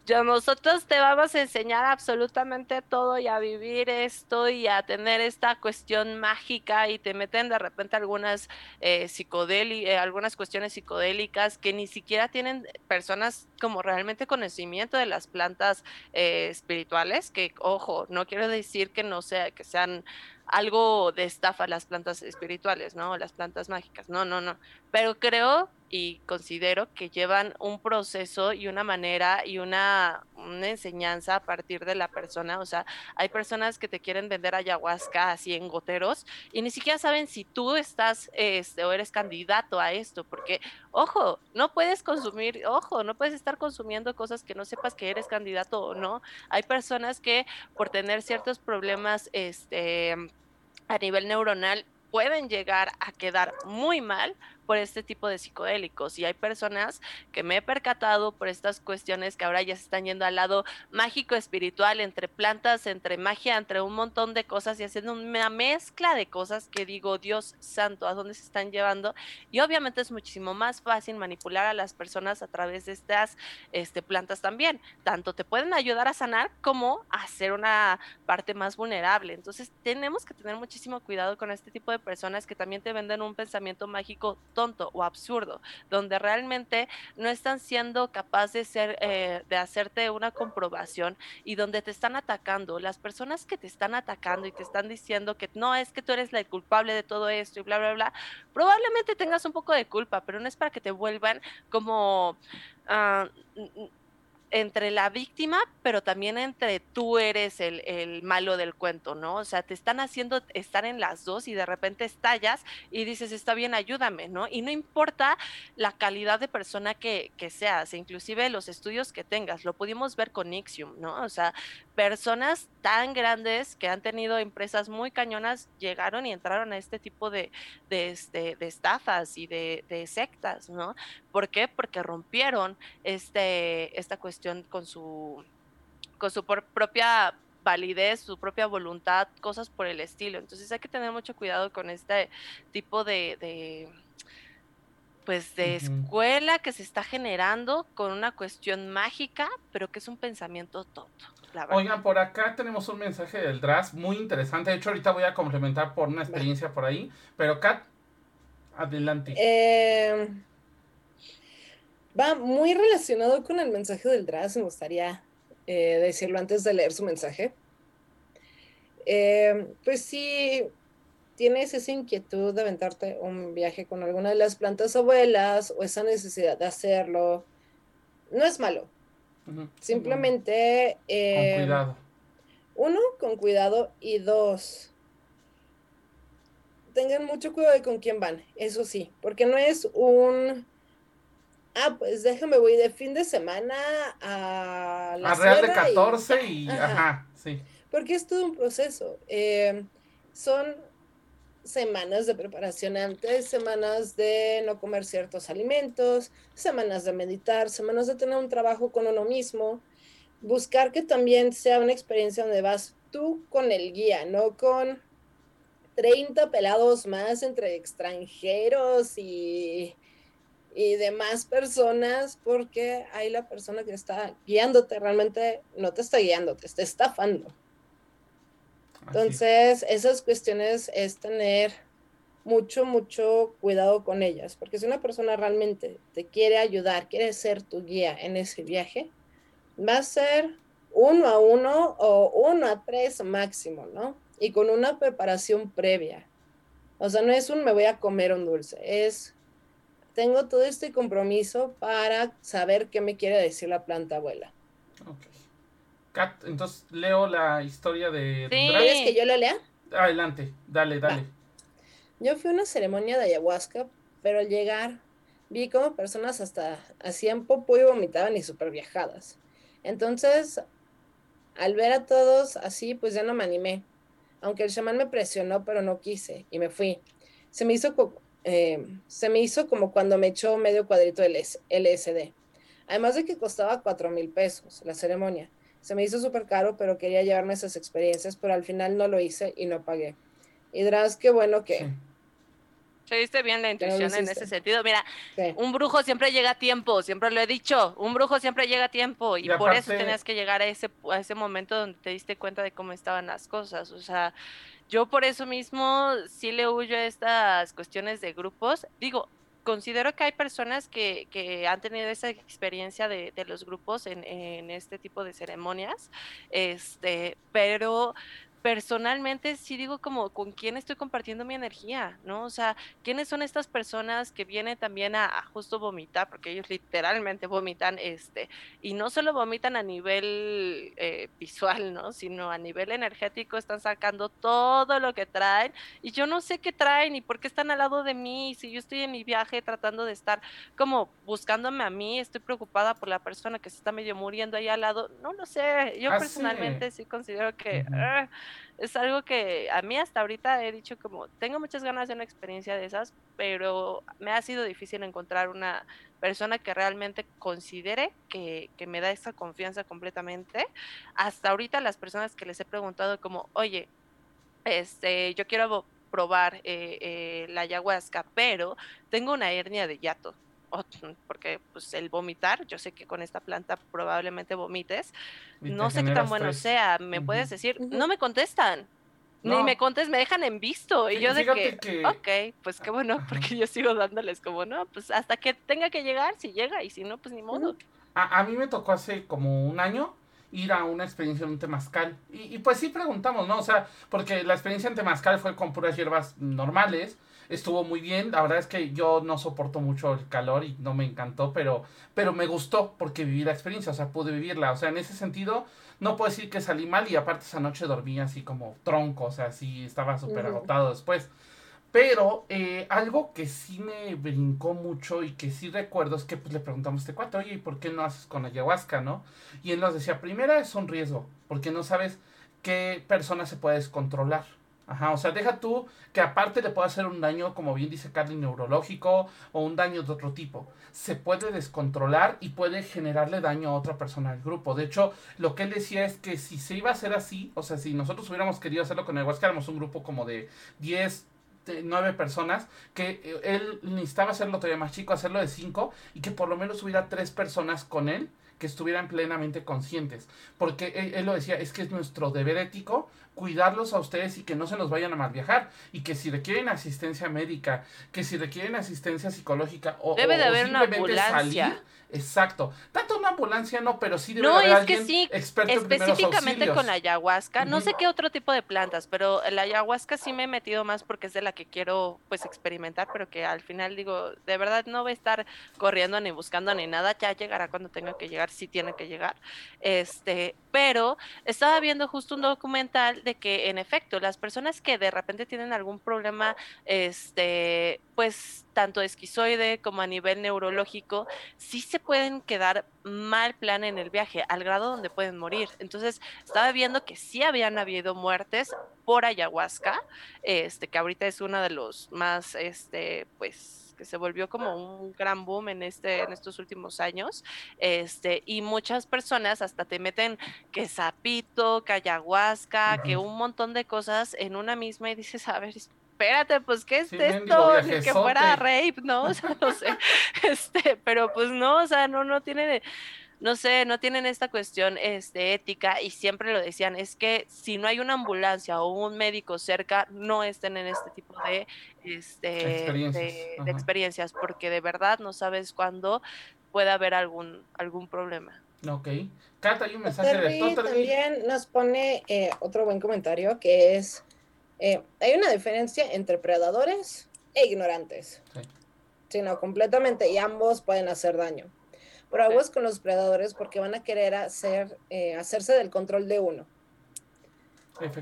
yo, nosotros te vamos a enseñar absolutamente todo y a vivir esto y a tener esta cuestión mágica y te meten de repente algunas eh, eh, algunas cuestiones psicodélicas que ni siquiera tienen personas como realmente conocimiento de las plantas eh, espirituales, que, ojo, no quiero decir que no sea, que sean algo de estafa las plantas espirituales, ¿no? Las plantas mágicas. No, no, no. Pero creo y considero que llevan un proceso y una manera y una, enseñanza a partir de la persona. O sea, hay personas que te quieren vender ayahuasca así en goteros y ni siquiera saben si tú estás este, o eres candidato a esto, porque, ojo, no puedes consumir, ojo, no puedes estar consumiendo cosas que no sepas que eres candidato o no. Hay personas que por tener ciertos problemas, este a nivel neuronal pueden llegar a quedar muy mal por este tipo de psicodélicos. Y hay personas que me he percatado por estas cuestiones que ahora ya se están yendo al lado mágico espiritual, entre plantas, entre magia, entre un montón de cosas y haciendo una mezcla de cosas que digo, Dios santo, ¿a dónde se están llevando? Y obviamente es muchísimo más fácil manipular a las personas a través de estas este, plantas también. Tanto te pueden ayudar a sanar como a hacer una parte más vulnerable. Entonces tenemos que tener muchísimo cuidado con este tipo de personas que también te venden un pensamiento mágico tonto o absurdo, donde realmente no están siendo capaces de, ser, eh, de hacerte una comprobación y donde te están atacando. Las personas que te están atacando y te están diciendo que no es que tú eres la culpable de todo esto y bla, bla, bla, probablemente tengas un poco de culpa, pero no es para que te vuelvan como... Uh, entre la víctima, pero también entre tú eres el, malo del cuento, ¿no? O sea, te están haciendo estar en las dos y de repente estallas y dices, está bien, ayúdame, ¿no? Y no importa la calidad de persona que, seas, inclusive los estudios que tengas, lo pudimos ver con Ixium, ¿no? O sea, personas tan grandes que han tenido empresas muy cañonas llegaron y entraron a este tipo de, de, este, de estafas y de, de, sectas, ¿no? ¿Por qué? Porque rompieron este, esta cuestión con su, con su propia validez, su propia voluntad, cosas por el estilo. Entonces hay que tener mucho cuidado con este tipo de, pues de escuela que se está generando con una cuestión mágica, pero que es un pensamiento tonto. Oigan, por acá tenemos un mensaje del DRAS muy interesante. De hecho, ahorita voy a complementar por una experiencia por ahí. Pero, Kat, adelante. Eh, va muy relacionado con el mensaje del DRAS. Me gustaría eh, decirlo antes de leer su mensaje. Eh, pues sí, tienes esa inquietud de aventarte un viaje con alguna de las plantas abuelas o esa necesidad de hacerlo, no es malo. Simplemente... con eh, cuidado. Uno, con cuidado. Y dos, tengan mucho cuidado de con quién van, eso sí, porque no es un... Ah, pues déjame, voy de fin de semana a la... A Real de 14 y... Ajá. sí. Porque es todo un proceso. Eh, son semanas de preparación antes, semanas de no comer ciertos alimentos, semanas de meditar, semanas de tener un trabajo con uno mismo, buscar que también sea una experiencia donde vas tú con el guía, no con 30 pelados más entre extranjeros y, y demás personas, porque ahí la persona que está guiándote realmente no te está guiando, te está estafando. Entonces, esas cuestiones es tener mucho, mucho cuidado con ellas, porque si una persona realmente te quiere ayudar, quiere ser tu guía en ese viaje, va a ser uno a uno o uno a tres máximo, ¿no? Y con una preparación previa. O sea, no es un me voy a comer un dulce, es tengo todo este compromiso para saber qué me quiere decir la planta abuela. Ok. Kat, entonces leo la historia de... Sí. ¿Quieres que yo lo lea? Adelante, dale, dale. Yo fui a una ceremonia de ayahuasca, pero al llegar vi como personas hasta hacían popó y vomitaban y súper viajadas. Entonces, al ver a todos así, pues ya no me animé. Aunque el chamán me presionó, pero no quise y me fui. Se me hizo, eh, se me hizo como cuando me echó medio cuadrito de LSD. Además de que costaba cuatro mil pesos la ceremonia. Se me hizo súper caro, pero quería llevarme esas experiencias, pero al final no lo hice y no pagué. Y dirás, qué bueno que... Se viste bien la intuición en ese sentido. Mira, un brujo siempre llega a tiempo, siempre lo he dicho, un brujo siempre llega a tiempo y, por eso tenías que llegar a ese, a ese momento donde te diste cuenta de cómo estaban las cosas. O sea, yo por eso mismo sí le huyo a estas cuestiones de grupos. Digo, considero que hay personas que, que han tenido esa experiencia de, de los grupos en, en, este tipo de ceremonias, este, pero personalmente sí digo como con quién estoy compartiendo mi energía, ¿no? O sea, quiénes son estas personas que vienen también a, justo vomitar, porque ellos literalmente vomitan, este, y no solo vomitan a nivel eh, visual, ¿no? Sino a nivel energético, están sacando todo lo que traen, y yo no sé qué traen y por qué están al lado de mí, si yo estoy en mi viaje tratando de estar como buscándome a mí, estoy preocupada por la persona que se está medio muriendo ahí al lado, no lo sé, yo ah, personalmente sí, considero que es algo que a mí hasta ahorita he dicho como, tengo muchas ganas de una experiencia de esas, pero me ha sido difícil encontrar una persona que realmente considere que, me da esa confianza completamente. Hasta ahorita las personas que les he preguntado como, oye, este, yo quiero probar eh, eh, la ayahuasca, pero tengo una hernia de yato porque pues el vomitar, yo sé que con esta planta probablemente vomites, no sé qué tan bueno sea, me puedes decir, no me contestan. Ni me contes, me dejan en visto. Y yo de que, ok, pues qué bueno, porque yo sigo dándoles como, no, pues hasta que tenga que llegar, si llega, y si no, pues ni modo. A, a mí me tocó hace como un año ir a una experiencia en un temazcal. Y, y, pues sí preguntamos, ¿no? O sea, porque la experiencia en temazcal fue con puras hierbas normales estuvo muy bien. La verdad es que yo no soporto mucho el calor y no me encantó, pero, pero me gustó porque viví la experiencia, o sea, pude vivirla. O sea, en ese sentido, no puedo decir que salí mal y aparte esa noche dormí así como tronco, o sea, sí estaba súper agotado después. Pero eh, algo que sí me brincó mucho y que sí recuerdo es que pues, le preguntamos a este cuate, oye, ¿y por qué no haces con ayahuasca, no? Y él nos decía, primera es un riesgo, porque no sabes qué persona se puede descontrolar. Ajá, o sea, deja tú que aparte le pueda hacer un daño, como bien dice Carly, neurológico o un daño de otro tipo. Se puede descontrolar y puede generarle daño a otra persona del grupo. De hecho, lo que él decía es que si se iba a hacer así, o sea, si nosotros hubiéramos querido hacerlo con el que éramos un grupo como de 10, de 9 personas, que eh, él necesitaba hacerlo todavía más chico, hacerlo de 5 y que por lo menos hubiera 3 personas con él que estuvieran plenamente conscientes. Porque él, él, lo decía, es que es nuestro deber ético cuidarlos a ustedes y que no se nos vayan a mal viajar y que si requieren asistencia médica, que si requieren asistencia psicológica o, debe de haber una ambulancia. Exacto. Tanto una ambulancia no, pero sí debe haber alguien sí, específicamente con la ayahuasca, no sé qué otro tipo de plantas, pero la ayahuasca sí me he metido más porque es de la que quiero pues experimentar, pero que al final digo, de verdad no voy a estar corriendo ni buscando ni nada, ya llegará cuando tenga que llegar, si tiene que llegar. Este, pero estaba viendo justo un documental de que en efecto las personas que de repente tienen algún problema, este, pues tanto esquizoide como a nivel neurológico, sí se pueden quedar mal plan en el viaje, al grado donde pueden morir. Entonces, estaba viendo que sí habían habido muertes por ayahuasca, este, que ahorita es uno de los más, este, pues, que se volvió como un gran boom en este en estos últimos años. Este, y muchas personas hasta te meten que sapito, que ayahuasca, que un montón de cosas en una misma y dices, a ver, espérate, pues, ¿qué es esto? Ni que fuera rape, ¿no? O sea, no sé. Este, pero pues no, o sea, no, no tiene no sé, no tienen esta cuestión este, ética y siempre lo decían, es que si no hay una ambulancia o un médico cerca, no estén en este tipo de, este, experiencias. De, experiencias, porque de verdad no sabes cuándo puede haber algún, algún problema. Ok. Cata, hay un mensaje de También nos pone eh, otro buen comentario que es, eh, hay una diferencia entre predadores e ignorantes. Sí. Sino completamente, y ambos pueden hacer daño. Pero aguas con los predadores porque van a querer hacer, eh, hacerse del control de uno.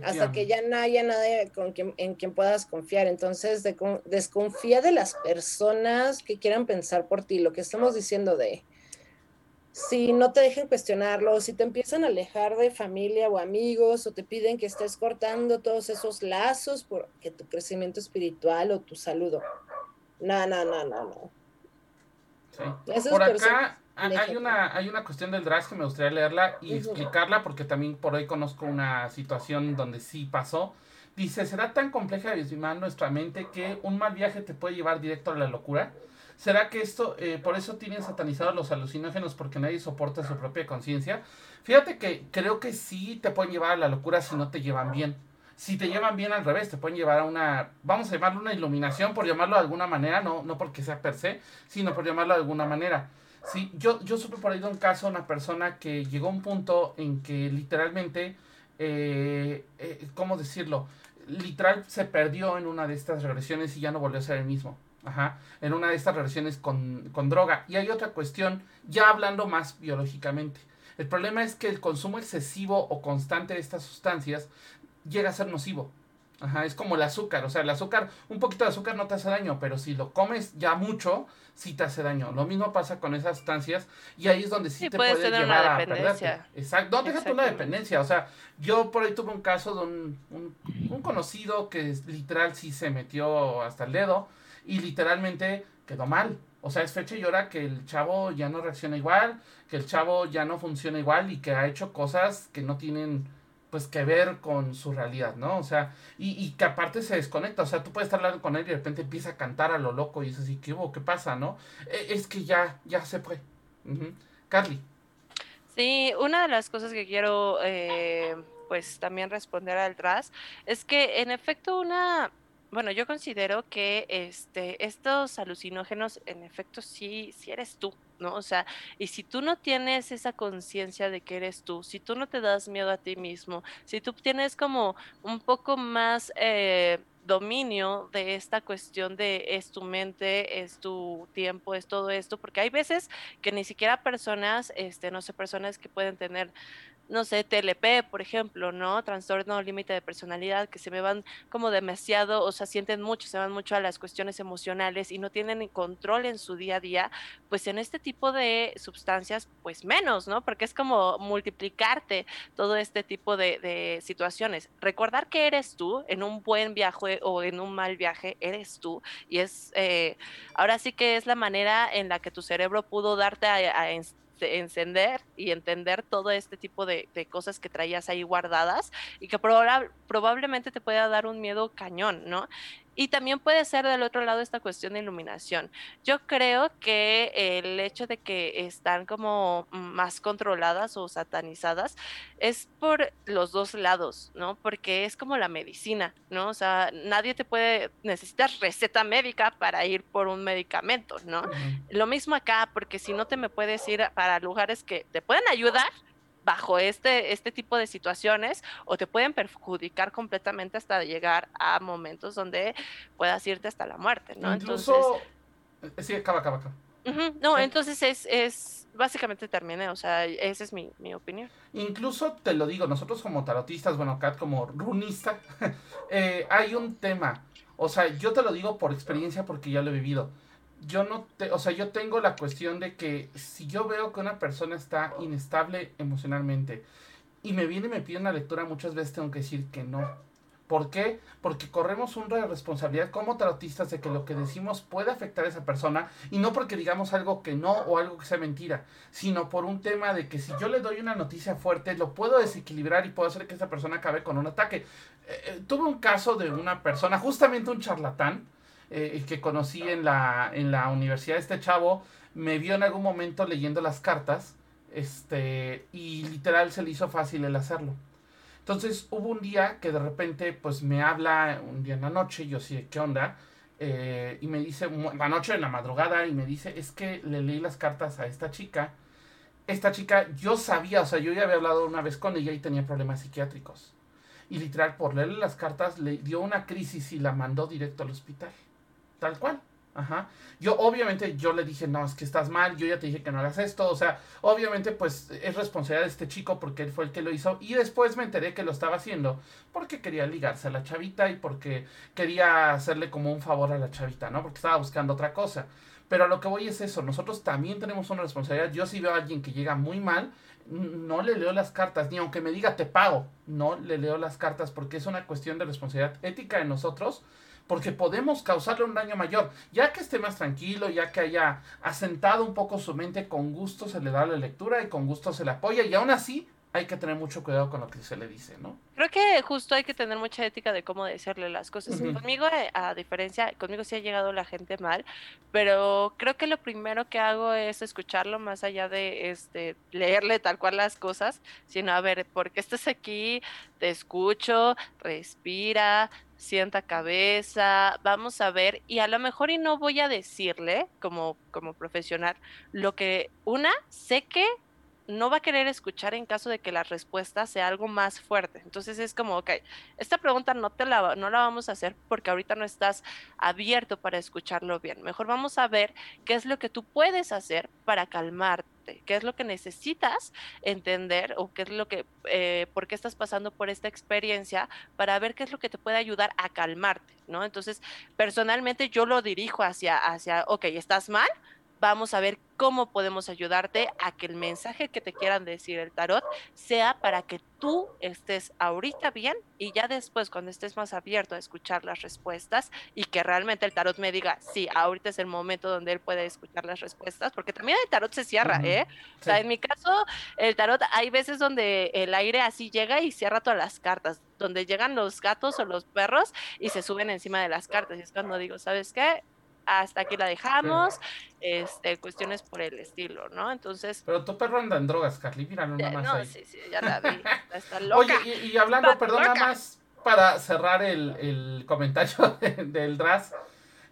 Hasta que ya no haya nadie con quien, en quien puedas confiar. Entonces, desconfía de las personas que quieran pensar por ti. Lo que estamos diciendo de si no te dejen cuestionarlo, si te empiezan a alejar de familia o amigos o te piden que estés cortando todos esos lazos porque tu crecimiento espiritual o tu salud. No, no, no, no, no. Por acá hay una, hay una cuestión del drag que me gustaría leerla y explicarla porque también por hoy conozco una situación donde sí pasó. Dice, ¿será tan compleja de nuestra mente que un mal viaje te puede llevar directo a la locura? ¿Será que esto, eh, por eso tienen satanizados los alucinógenos porque nadie soporta su propia conciencia? Fíjate que creo que sí te pueden llevar a la locura si no te llevan bien. Si te llevan bien al revés, te pueden llevar a una, vamos a llamarlo una iluminación, por llamarlo de alguna manera, no, no porque sea per se, sino por llamarlo de alguna manera. Sí, yo, yo supe por ahí de un caso, una persona que llegó a un punto en que literalmente, eh, eh, ¿cómo decirlo? Literal se perdió en una de estas regresiones y ya no volvió a ser el mismo. Ajá, en una de estas regresiones con, con droga. Y hay otra cuestión, ya hablando más biológicamente. El problema es que el consumo excesivo o constante de estas sustancias llega a ser nocivo. Ajá, es como el azúcar, o sea, el azúcar, un poquito de azúcar no te hace daño, pero si lo comes ya mucho, sí te hace daño. Lo mismo pasa con esas sustancias y ahí es donde sí, te puedes llevar a perderte. Exacto, no déjate una dependencia, o sea, yo por ahí tuve un caso de un, un, conocido que literal sí se metió hasta el dedo y literalmente quedó mal. O sea, es fecha y hora que el chavo ya no reacciona igual, que el chavo ya no funciona igual y que ha hecho cosas que no tienen pues que ver con su realidad, ¿no? O sea, y, y, que aparte se desconecta, o sea, tú puedes estar hablando con él y de repente empieza a cantar a lo loco y es así, ¿qué hubo? ¿Qué pasa, no? E, es que ya, ya se fue. Carly. Sí, una de las cosas que quiero, eh, pues también responder al tras, es que en efecto una, bueno, yo considero que este, estos alucinógenos, en efecto, sí, sí eres tú, ¿no? O sea, y si tú no tienes esa conciencia de que eres tú, si tú no te das miedo a ti mismo, si tú tienes como un poco más eh, dominio de esta cuestión de es tu mente, es tu tiempo, es todo esto, porque hay veces que ni siquiera personas, este, no sé, personas que pueden tener no sé, TLP, por ejemplo, ¿no? Trastorno límite de personalidad, que se me van como demasiado, o sea, sienten mucho, se van mucho a las cuestiones emocionales y no tienen control en su día a día, pues en este tipo de sustancias, pues menos, ¿no? Porque es como multiplicarte todo este tipo de, situaciones. Recordar que eres tú en un buen viaje o en un mal viaje, eres tú. Y es, eh, ahora sí que es la manera en la que tu cerebro pudo darte a, a encender y entender todo este tipo de, cosas que traías ahí guardadas y que probablemente te pueda dar un miedo cañón, ¿no? Y también puede ser del otro lado esta cuestión de iluminación. Yo creo que el hecho de que están como más controladas o satanizadas es por los dos lados, ¿no? Porque es como la medicina, ¿no? O sea, nadie te puede, necesitas receta médica para ir por un medicamento, ¿no? Lo mismo acá, porque si no te me puedes ir para lugares que te pueden ayudar, bajo este, este tipo de situaciones o te pueden perjudicar completamente hasta llegar a momentos donde puedas irte hasta la muerte, ¿no? Incluso... entonces... Sí, acaba, acaba, acaba. No, entonces es, es, básicamente terminé, o sea, esa es mi, mi, opinión. Incluso te lo digo, nosotros como tarotistas, bueno, Kat como runista, eh, hay un tema, o sea, yo te lo digo por experiencia porque ya lo he vivido yo no te, o sea, yo tengo la cuestión de que si yo veo que una persona está inestable emocionalmente y me viene y me pide una lectura, muchas veces tengo que decir que no. ¿Por qué? Porque corremos una responsabilidad como trautistas de que lo que decimos puede afectar a esa persona y no porque digamos algo que no o algo que sea mentira, sino por un tema de que si yo le doy una noticia fuerte lo puedo desequilibrar y puedo hacer que esa persona acabe con un ataque. Eh, eh, tuve un caso de una persona, justamente un charlatán, eh, que conocí en la, en la universidad. Este chavo me vio en algún momento leyendo las cartas este, y literal se le hizo fácil el hacerlo. Entonces hubo un día que de repente pues me habla un día en la noche, yo sí, ¿qué onda? Eh, y me dice, la noche, en la madrugada, y me dice, es que le leí las cartas a esta chica. Esta chica, yo sabía, o sea, yo ya había hablado una vez con ella y tenía problemas psiquiátricos. Y literal, por leerle las cartas, le dio una crisis y la mandó directo al hospital. Tal cual. Ajá. Yo obviamente yo le dije, no, es que estás mal, yo ya te dije que no hagas esto, o sea, obviamente pues es responsabilidad de este chico porque él fue el que lo hizo y después me enteré que lo estaba haciendo porque quería ligarse a la chavita y porque quería hacerle como un favor a la chavita, ¿no? Porque estaba buscando otra cosa. Pero a lo que voy es eso, nosotros también tenemos una responsabilidad. Yo si veo a alguien que llega muy mal, no le leo las cartas, ni aunque me diga te pago, no le leo las cartas porque es una cuestión de responsabilidad ética de nosotros porque podemos causarle un daño mayor. Ya que esté más tranquilo, ya que haya asentado un poco su mente, con gusto se le da la lectura y con gusto se le apoya y aún así hay que tener mucho cuidado con lo que se le dice, ¿no? Creo que justo hay que tener mucha ética de cómo decirle las cosas. Conmigo, eh, a diferencia, conmigo sí ha llegado la gente mal, pero creo que lo primero que hago es escucharlo más allá de este leerle tal cual las cosas, sino a ver, ¿por qué estás aquí? Te escucho, respira, sienta cabeza, vamos a ver, y a lo mejor y no voy a decirle como, como profesional lo que una, sé que no va a querer escuchar en caso de que la respuesta sea algo más fuerte. Entonces es como, ok, esta pregunta no, te la, no la vamos a hacer porque ahorita no estás abierto para escucharlo bien. Mejor vamos a ver qué es lo que tú puedes hacer para calmarte, qué es lo que necesitas entender o qué es lo que, eh, por qué estás pasando por esta experiencia para ver qué es lo que te puede ayudar a calmarte, ¿no? Entonces, personalmente yo lo dirijo hacia, hacia, ok, estás mal, vamos a ver cómo podemos ayudarte a que el mensaje que te quieran decir el tarot sea para que tú estés ahorita bien y ya después cuando estés más abierto a escuchar las respuestas y que realmente el tarot me diga, sí, ahorita es el momento donde él puede escuchar las respuestas, porque también el tarot se cierra, ¿eh? O sea, en mi caso, el tarot hay veces donde el aire así llega y cierra todas las cartas, donde llegan los gatos o los perros y se suben encima de las cartas. Y es cuando digo, ¿sabes qué? Hasta aquí la dejamos, este, cuestiones por el estilo, ¿no? Entonces... Pero tu perro anda en drogas, Carly, míralo nada más no, sí, sí, ya la vi, está loca. Oye, y, hablando, perdón, nada más para cerrar el, el comentario del DRAS,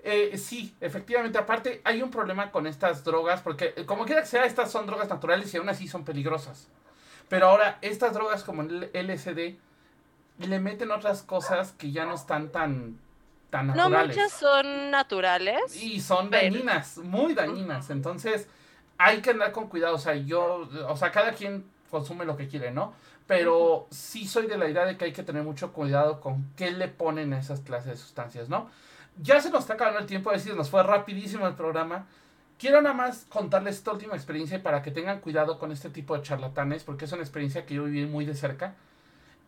eh, sí, efectivamente, aparte hay un problema con estas drogas, porque eh, como quiera que sea, estas son drogas naturales y aún así son peligrosas. Pero ahora, estas drogas como el LSD le meten otras cosas que ya no están tan no muchas son naturales. Y son dañinas, muy dañinas. Entonces, hay que andar con cuidado. O sea, yo, o sea, cada quien consume lo que quiere, ¿no? Pero sí soy de la idea de que hay que tener mucho cuidado con qué le ponen a esas clases de sustancias, ¿no? Ya se nos está acabando el tiempo, es decir, nos fue rapidísimo el programa. Quiero nada más contarles esta última experiencia para que tengan cuidado con este tipo de charlatanes, porque es una experiencia que yo viví muy de cerca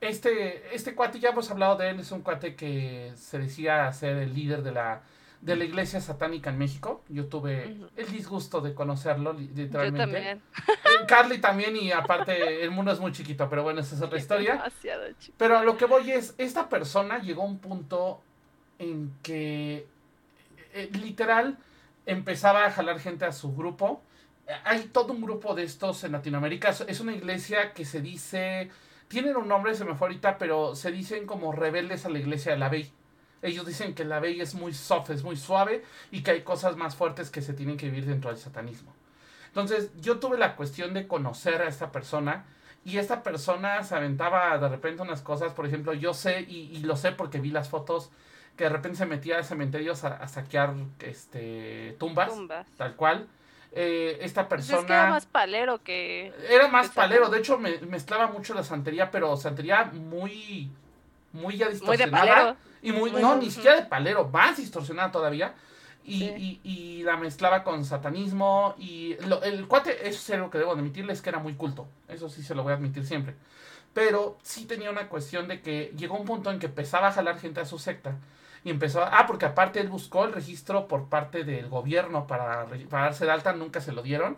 este, este cuate, ya hemos hablado de él, es un cuate que se decía ser el líder de la, de la iglesia satánica en México. Yo tuve el disgusto de conocerlo, literalmente. Yo también. Eh, Carly también, y aparte, el mundo es muy chiquito, pero bueno, esa es otra historia. Pero a lo que voy es, esta persona llegó a un punto en que, eh, literal, empezaba a jalar gente a su grupo. Hay todo un grupo de estos en Latinoamérica. Es una iglesia que se dice tienen un nombre, se me fue ahorita, pero se dicen como rebeldes a la iglesia de la Bey. Ellos dicen que la Bey es muy soft, es muy suave y que hay cosas más fuertes que se tienen que vivir dentro del satanismo. Entonces, yo tuve la cuestión de conocer a esta persona y esta persona se aventaba de repente unas cosas, por ejemplo, yo sé y, lo sé porque vi las fotos que de repente se metía a cementerios a, saquear este tumbas, tumbas, tal cual. Eh, esta persona... Pues es que era más palero que... Era más palero, de hecho me, mezclaba mucho la santería, pero santería muy... Muy ya distorsionada. Muy de palero. Y muy, no, ni siquiera de palero, más distorsionada todavía. Y, y, la mezclaba con satanismo. Y el cuate, eso es algo que debo admitirles, que era muy culto. Eso sí se lo voy a admitir siempre. Pero sí tenía una cuestión de que llegó un punto en que empezaba a jalar gente a su secta. Y empezó a, Ah, porque aparte él buscó el registro por parte del gobierno para, para darse de alta, nunca se lo dieron.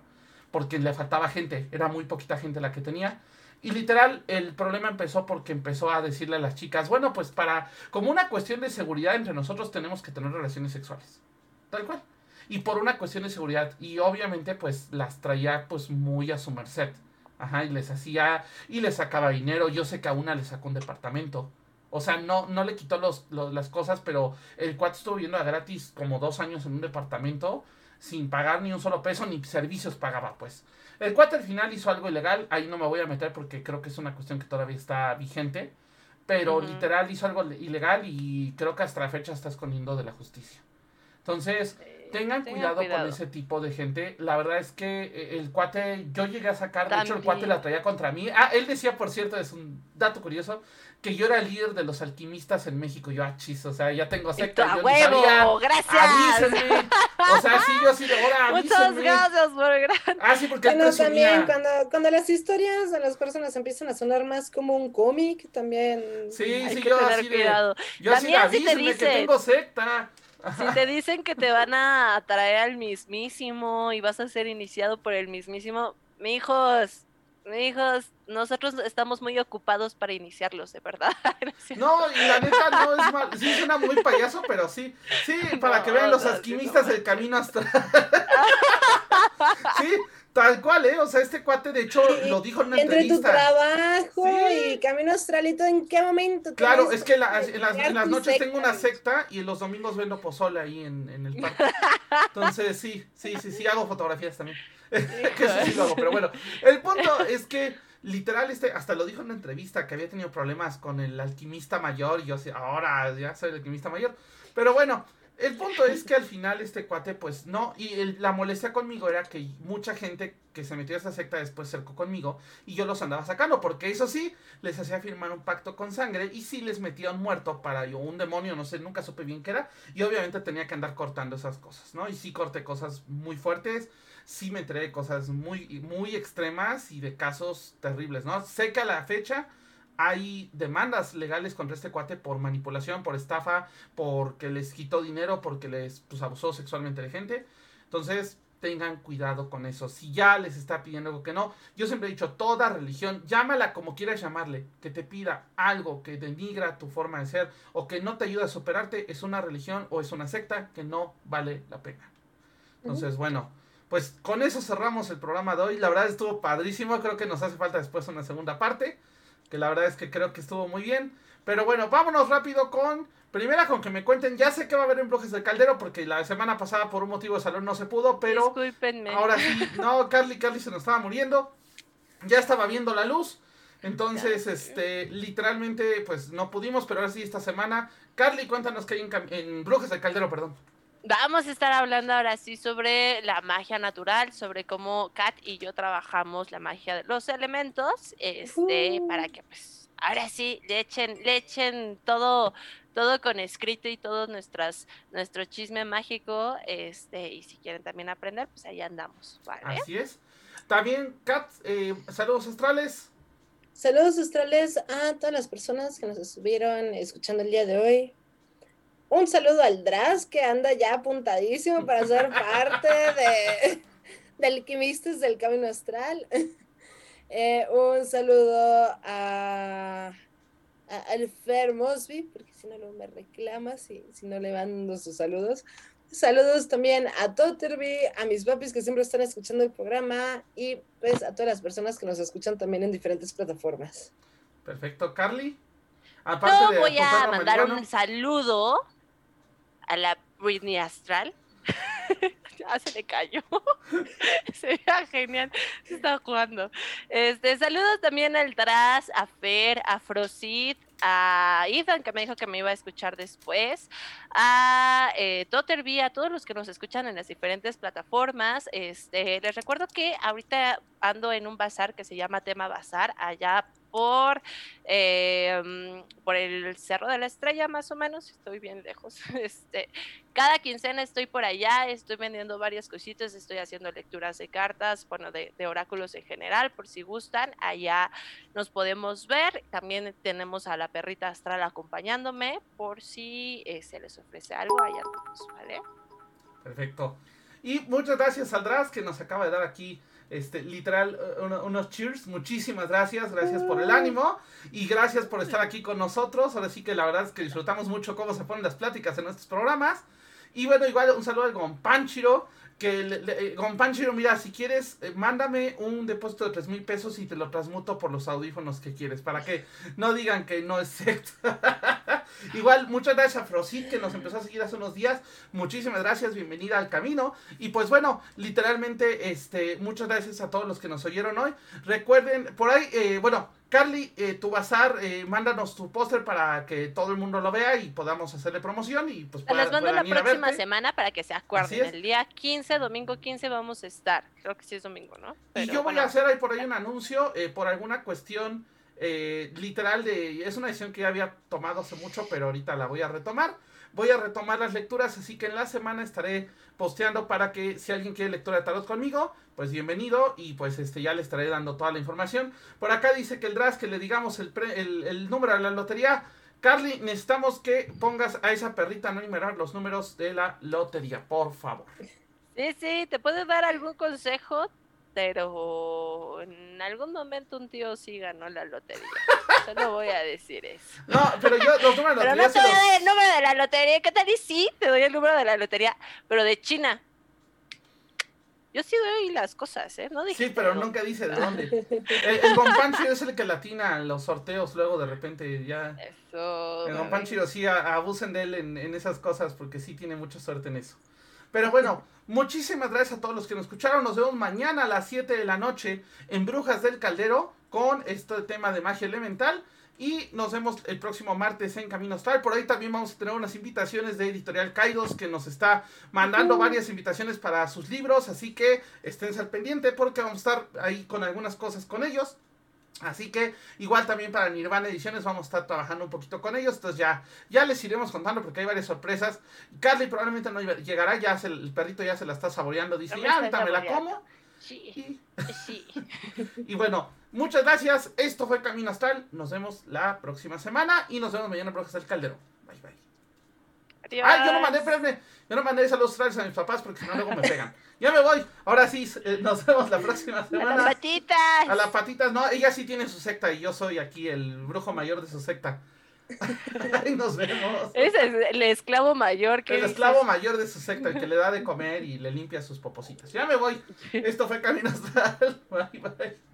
Porque le faltaba gente. Era muy poquita gente la que tenía. Y literal, el problema empezó porque empezó a decirle a las chicas, bueno, pues para, como una cuestión de seguridad entre nosotros tenemos que tener relaciones sexuales. Tal cual. Y por una cuestión de seguridad. Y obviamente pues las traía pues muy a su merced. Ajá, y les hacía, y les sacaba dinero. Yo sé que a una le sacó un departamento. O sea, no, no le quitó los, las cosas, pero el cuate estuvo viviendo a gratis como dos años en un departamento sin pagar ni un solo peso, ni servicios pagaba, pues. El cuate al final hizo algo ilegal, ahí no me voy a meter porque creo que es una cuestión que todavía está vigente, pero literal hizo algo ilegal y creo que hasta la fecha está escondiendo de la justicia. Entonces, tengan, cuidado, con ese tipo de gente. La verdad es que eh, el cuate, yo llegué a sacar, de hecho el cuate la traía contra mí. Ah, él decía, por cierto, es un dato curioso, que yo era el líder de los alquimistas en México. Yo, ah, chis, o sea, ya tengo secta. ¡A huevo! ¡Gracias! Avísenme. O sea, sí, yo sí de ahora, Muchas gracias por gracias. Ah, sí, porque Bueno, también cuando, cuando las historias de las personas empiezan a sonar más como un cómic, también Sí, sí, yo así cuidado. yo también así de, avísenme que tengo secta. Si te dicen que te van a traer al mismísimo y vas a ser iniciado por el mismísimo, mi hijos, hijos, nosotros estamos muy ocupados para iniciarlos, de verdad. No, y la neta no es mal. Sí suena muy payaso, pero sí. Sí, para que vean los alquimistas del camino astral. sí, tal cual, ¿eh? O sea, este cuate, de hecho, lo dijo en una Entre entrevista. Entre tu trabajo y camino astral y todo, ¿en qué momento? Claro, es que en, las, noches tengo una secta y en los domingos vendo pozole ahí en, en el parque. Entonces, sí, sí, sí, sí, hago fotografías también. que sí lo hago, pero bueno. El punto es que literal, este, hasta lo dijo en una entrevista que había tenido problemas con el alquimista mayor. Y yo ahora ya soy el alquimista mayor. Pero bueno, el punto es que al final este cuate, pues no. Y la molestia conmigo era que mucha gente que se metió a esa secta después cercó conmigo y yo los andaba sacando. Porque eso sí, les hacía firmar un pacto con sangre y sí les metía un muerto para yo, un demonio, no sé, nunca supe bien qué era. Y obviamente tenía que andar cortando esas cosas, ¿no? Y sí corté cosas muy fuertes sí me enteré cosas muy, muy extremas y de casos terribles, ¿no? Sé que a la fecha hay demandas legales contra este cuate por manipulación, por estafa, porque les quitó dinero, porque les pues, abusó sexualmente de gente. Entonces, tengan cuidado con eso. Si ya les está pidiendo algo que no, yo siempre he dicho, toda religión, llámala como quieras llamarle, que te pida algo que denigra tu forma de ser o que no te ayuda a superarte, es una religión o es una secta que no vale la pena. Entonces, bueno pues con eso cerramos el programa de hoy. La verdad estuvo padrísimo. Creo que nos hace falta después una segunda parte. Que la verdad es que creo que estuvo muy bien. Pero bueno, vámonos rápido con. Primera con que me cuenten. Ya sé que va a haber en Brujes del Caldero. Porque la semana pasada por un motivo de salud no se pudo. Pero. Ahora sí. No, Carly, Carly se nos estaba muriendo. Ya estaba viendo la luz. Entonces, este, literalmente, pues no pudimos, pero ahora sí esta semana. Carly, cuéntanos qué hay en, en Brujes del Caldero, perdón. Vamos a estar hablando ahora sí sobre la magia natural, sobre cómo Kat y yo trabajamos la magia de los elementos, este, para que pues ahora sí le echen, le echen todo, todo con escrito y todo nuestras, nuestro chisme mágico, este, y si quieren también aprender, pues ahí andamos, Así es. También, Kat, eh, saludos astrales. Saludos astrales a todas las personas que nos estuvieron escuchando el día de hoy. Un saludo al Dras que anda ya apuntadísimo para ser parte de, de Alquimistas del Camino Astral. Eh, un saludo a, a Alfer Mosby, porque si no, no me reclama si, si no le mando sus saludos. Saludos también a Totterby, a mis papis que siempre están escuchando el programa y pues a todas las personas que nos escuchan también en diferentes plataformas. Perfecto, Carly. Aparte voy a mandar un saludo a la Britney Astral. ya se le cayó. Sería genial. Se está jugando. Este, saludos también al Tras, a Fer, a Frosit, a Ethan, que me dijo que me iba a escuchar después, a eh, Totterby, a todos los que nos escuchan en las diferentes plataformas. Este, les recuerdo que ahorita ando en un bazar que se llama Tema Bazar, allá por, em, por el Cerro de la Estrella, más o menos, estoy bien lejos. Este, cada quincena estoy por allá, estoy vendiendo varias cositas, estoy haciendo lecturas de cartas, bueno, de, oráculos en general, por si gustan, allá nos podemos ver. También tenemos a la perrita astral acompañándome, por si eh, se les ofrece algo, allá ¿vale? Perfecto. Y muchas gracias al Dras que nos acaba de dar aquí este, literal, unos cheers. Muchísimas gracias, gracias por el ánimo y gracias por estar aquí con nosotros. Ahora sí que la verdad es que disfrutamos mucho cómo se ponen las pláticas en nuestros programas. Y bueno, igual un saludo al Gonpanchiro, que le, Gonpanchiro, mira, si quieres, eh, mándame un depósito de 3 mil pesos y te lo transmuto por los audífonos que quieres, para que no digan que no es sexo. Igual, muchas gracias a Frosit que nos empezó a seguir hace unos días. Muchísimas gracias, bienvenida al camino. Y pues bueno, literalmente, este, muchas gracias a todos los que nos oyeron hoy. Recuerden, por ahí, eh, bueno, Carly, eh, tu bazar, eh, mándanos tu póster para que todo el mundo lo vea y podamos hacerle promoción y pues Las mando la próxima semana para que se acuerden. El día 15, domingo 15 vamos a estar. Creo que sí es domingo, ¿no? y yo voy a hacer ahí por ahí un anuncio eh, por alguna cuestión eh, literal de... Es una decisión que ya había tomado hace mucho, pero ahorita la voy a retomar. Voy a retomar las lecturas, así que en la semana estaré posteando para que si alguien quiere lectura de tarot conmigo, pues bienvenido y pues este ya le estaré dando toda la información. Por acá dice que el DRAS, que le digamos el, el, número de la lotería. Carly, necesitamos que pongas a esa perrita a no numerar los números de la lotería, por favor. Sí, sí, ¿te puedo dar algún consejo? pero en algún momento un tío sí ganó la lotería. Solo voy a decir eso. No, pero yo los números de la lotería. Pero no te doy el número de la lotería. ¿Qué tal? Y sí, te doy el número de la lotería, pero de China. Yo sí doy las cosas, ¿eh? No sí, pero nunca dice de dónde. El, el es el que latina los sorteos luego de repente ya. Eso. El Gonpanchiro sí abusen de él en, en esas cosas porque sí tiene mucha suerte en eso. Pero bueno, muchísimas gracias a todos los que nos escucharon. Nos vemos mañana a las 7 de la noche en Brujas del Caldero con este tema de magia elemental. Y nos vemos el próximo martes en Camino Astral. Por ahí también vamos a tener unas invitaciones de Editorial Kaidos que nos está mandando varias invitaciones para sus libros. Así que estén al pendiente porque vamos a estar ahí con algunas cosas con ellos. Así que igual también para Nirvana Ediciones vamos a estar trabajando un poquito con ellos. Entonces ya, ya les iremos contando porque hay varias sorpresas. Carly probablemente no llegará, ya el perrito ya se la está saboreando. Dice, ya ahorita me la como. Sí. sí. y bueno, muchas gracias. Esto fue Camino Astral. Nos vemos la próxima semana y nos vemos mañana en el Caldero. Bye bye. Ah, yo no mandé, espérame. Yo no mandé saludos a mis papás porque si no luego me pegan. Ya me voy. Ahora sí, eh, nos vemos la próxima semana. A las patitas. A las patitas, no. Ella sí tiene su secta y yo soy aquí el brujo mayor de su secta. Ahí nos vemos. Ese es el esclavo mayor que. El esclavo mayor de su secta, el que le da de comer y le limpia sus popositas. Ya me voy. Esto fue Camino Astral. Bye, bye.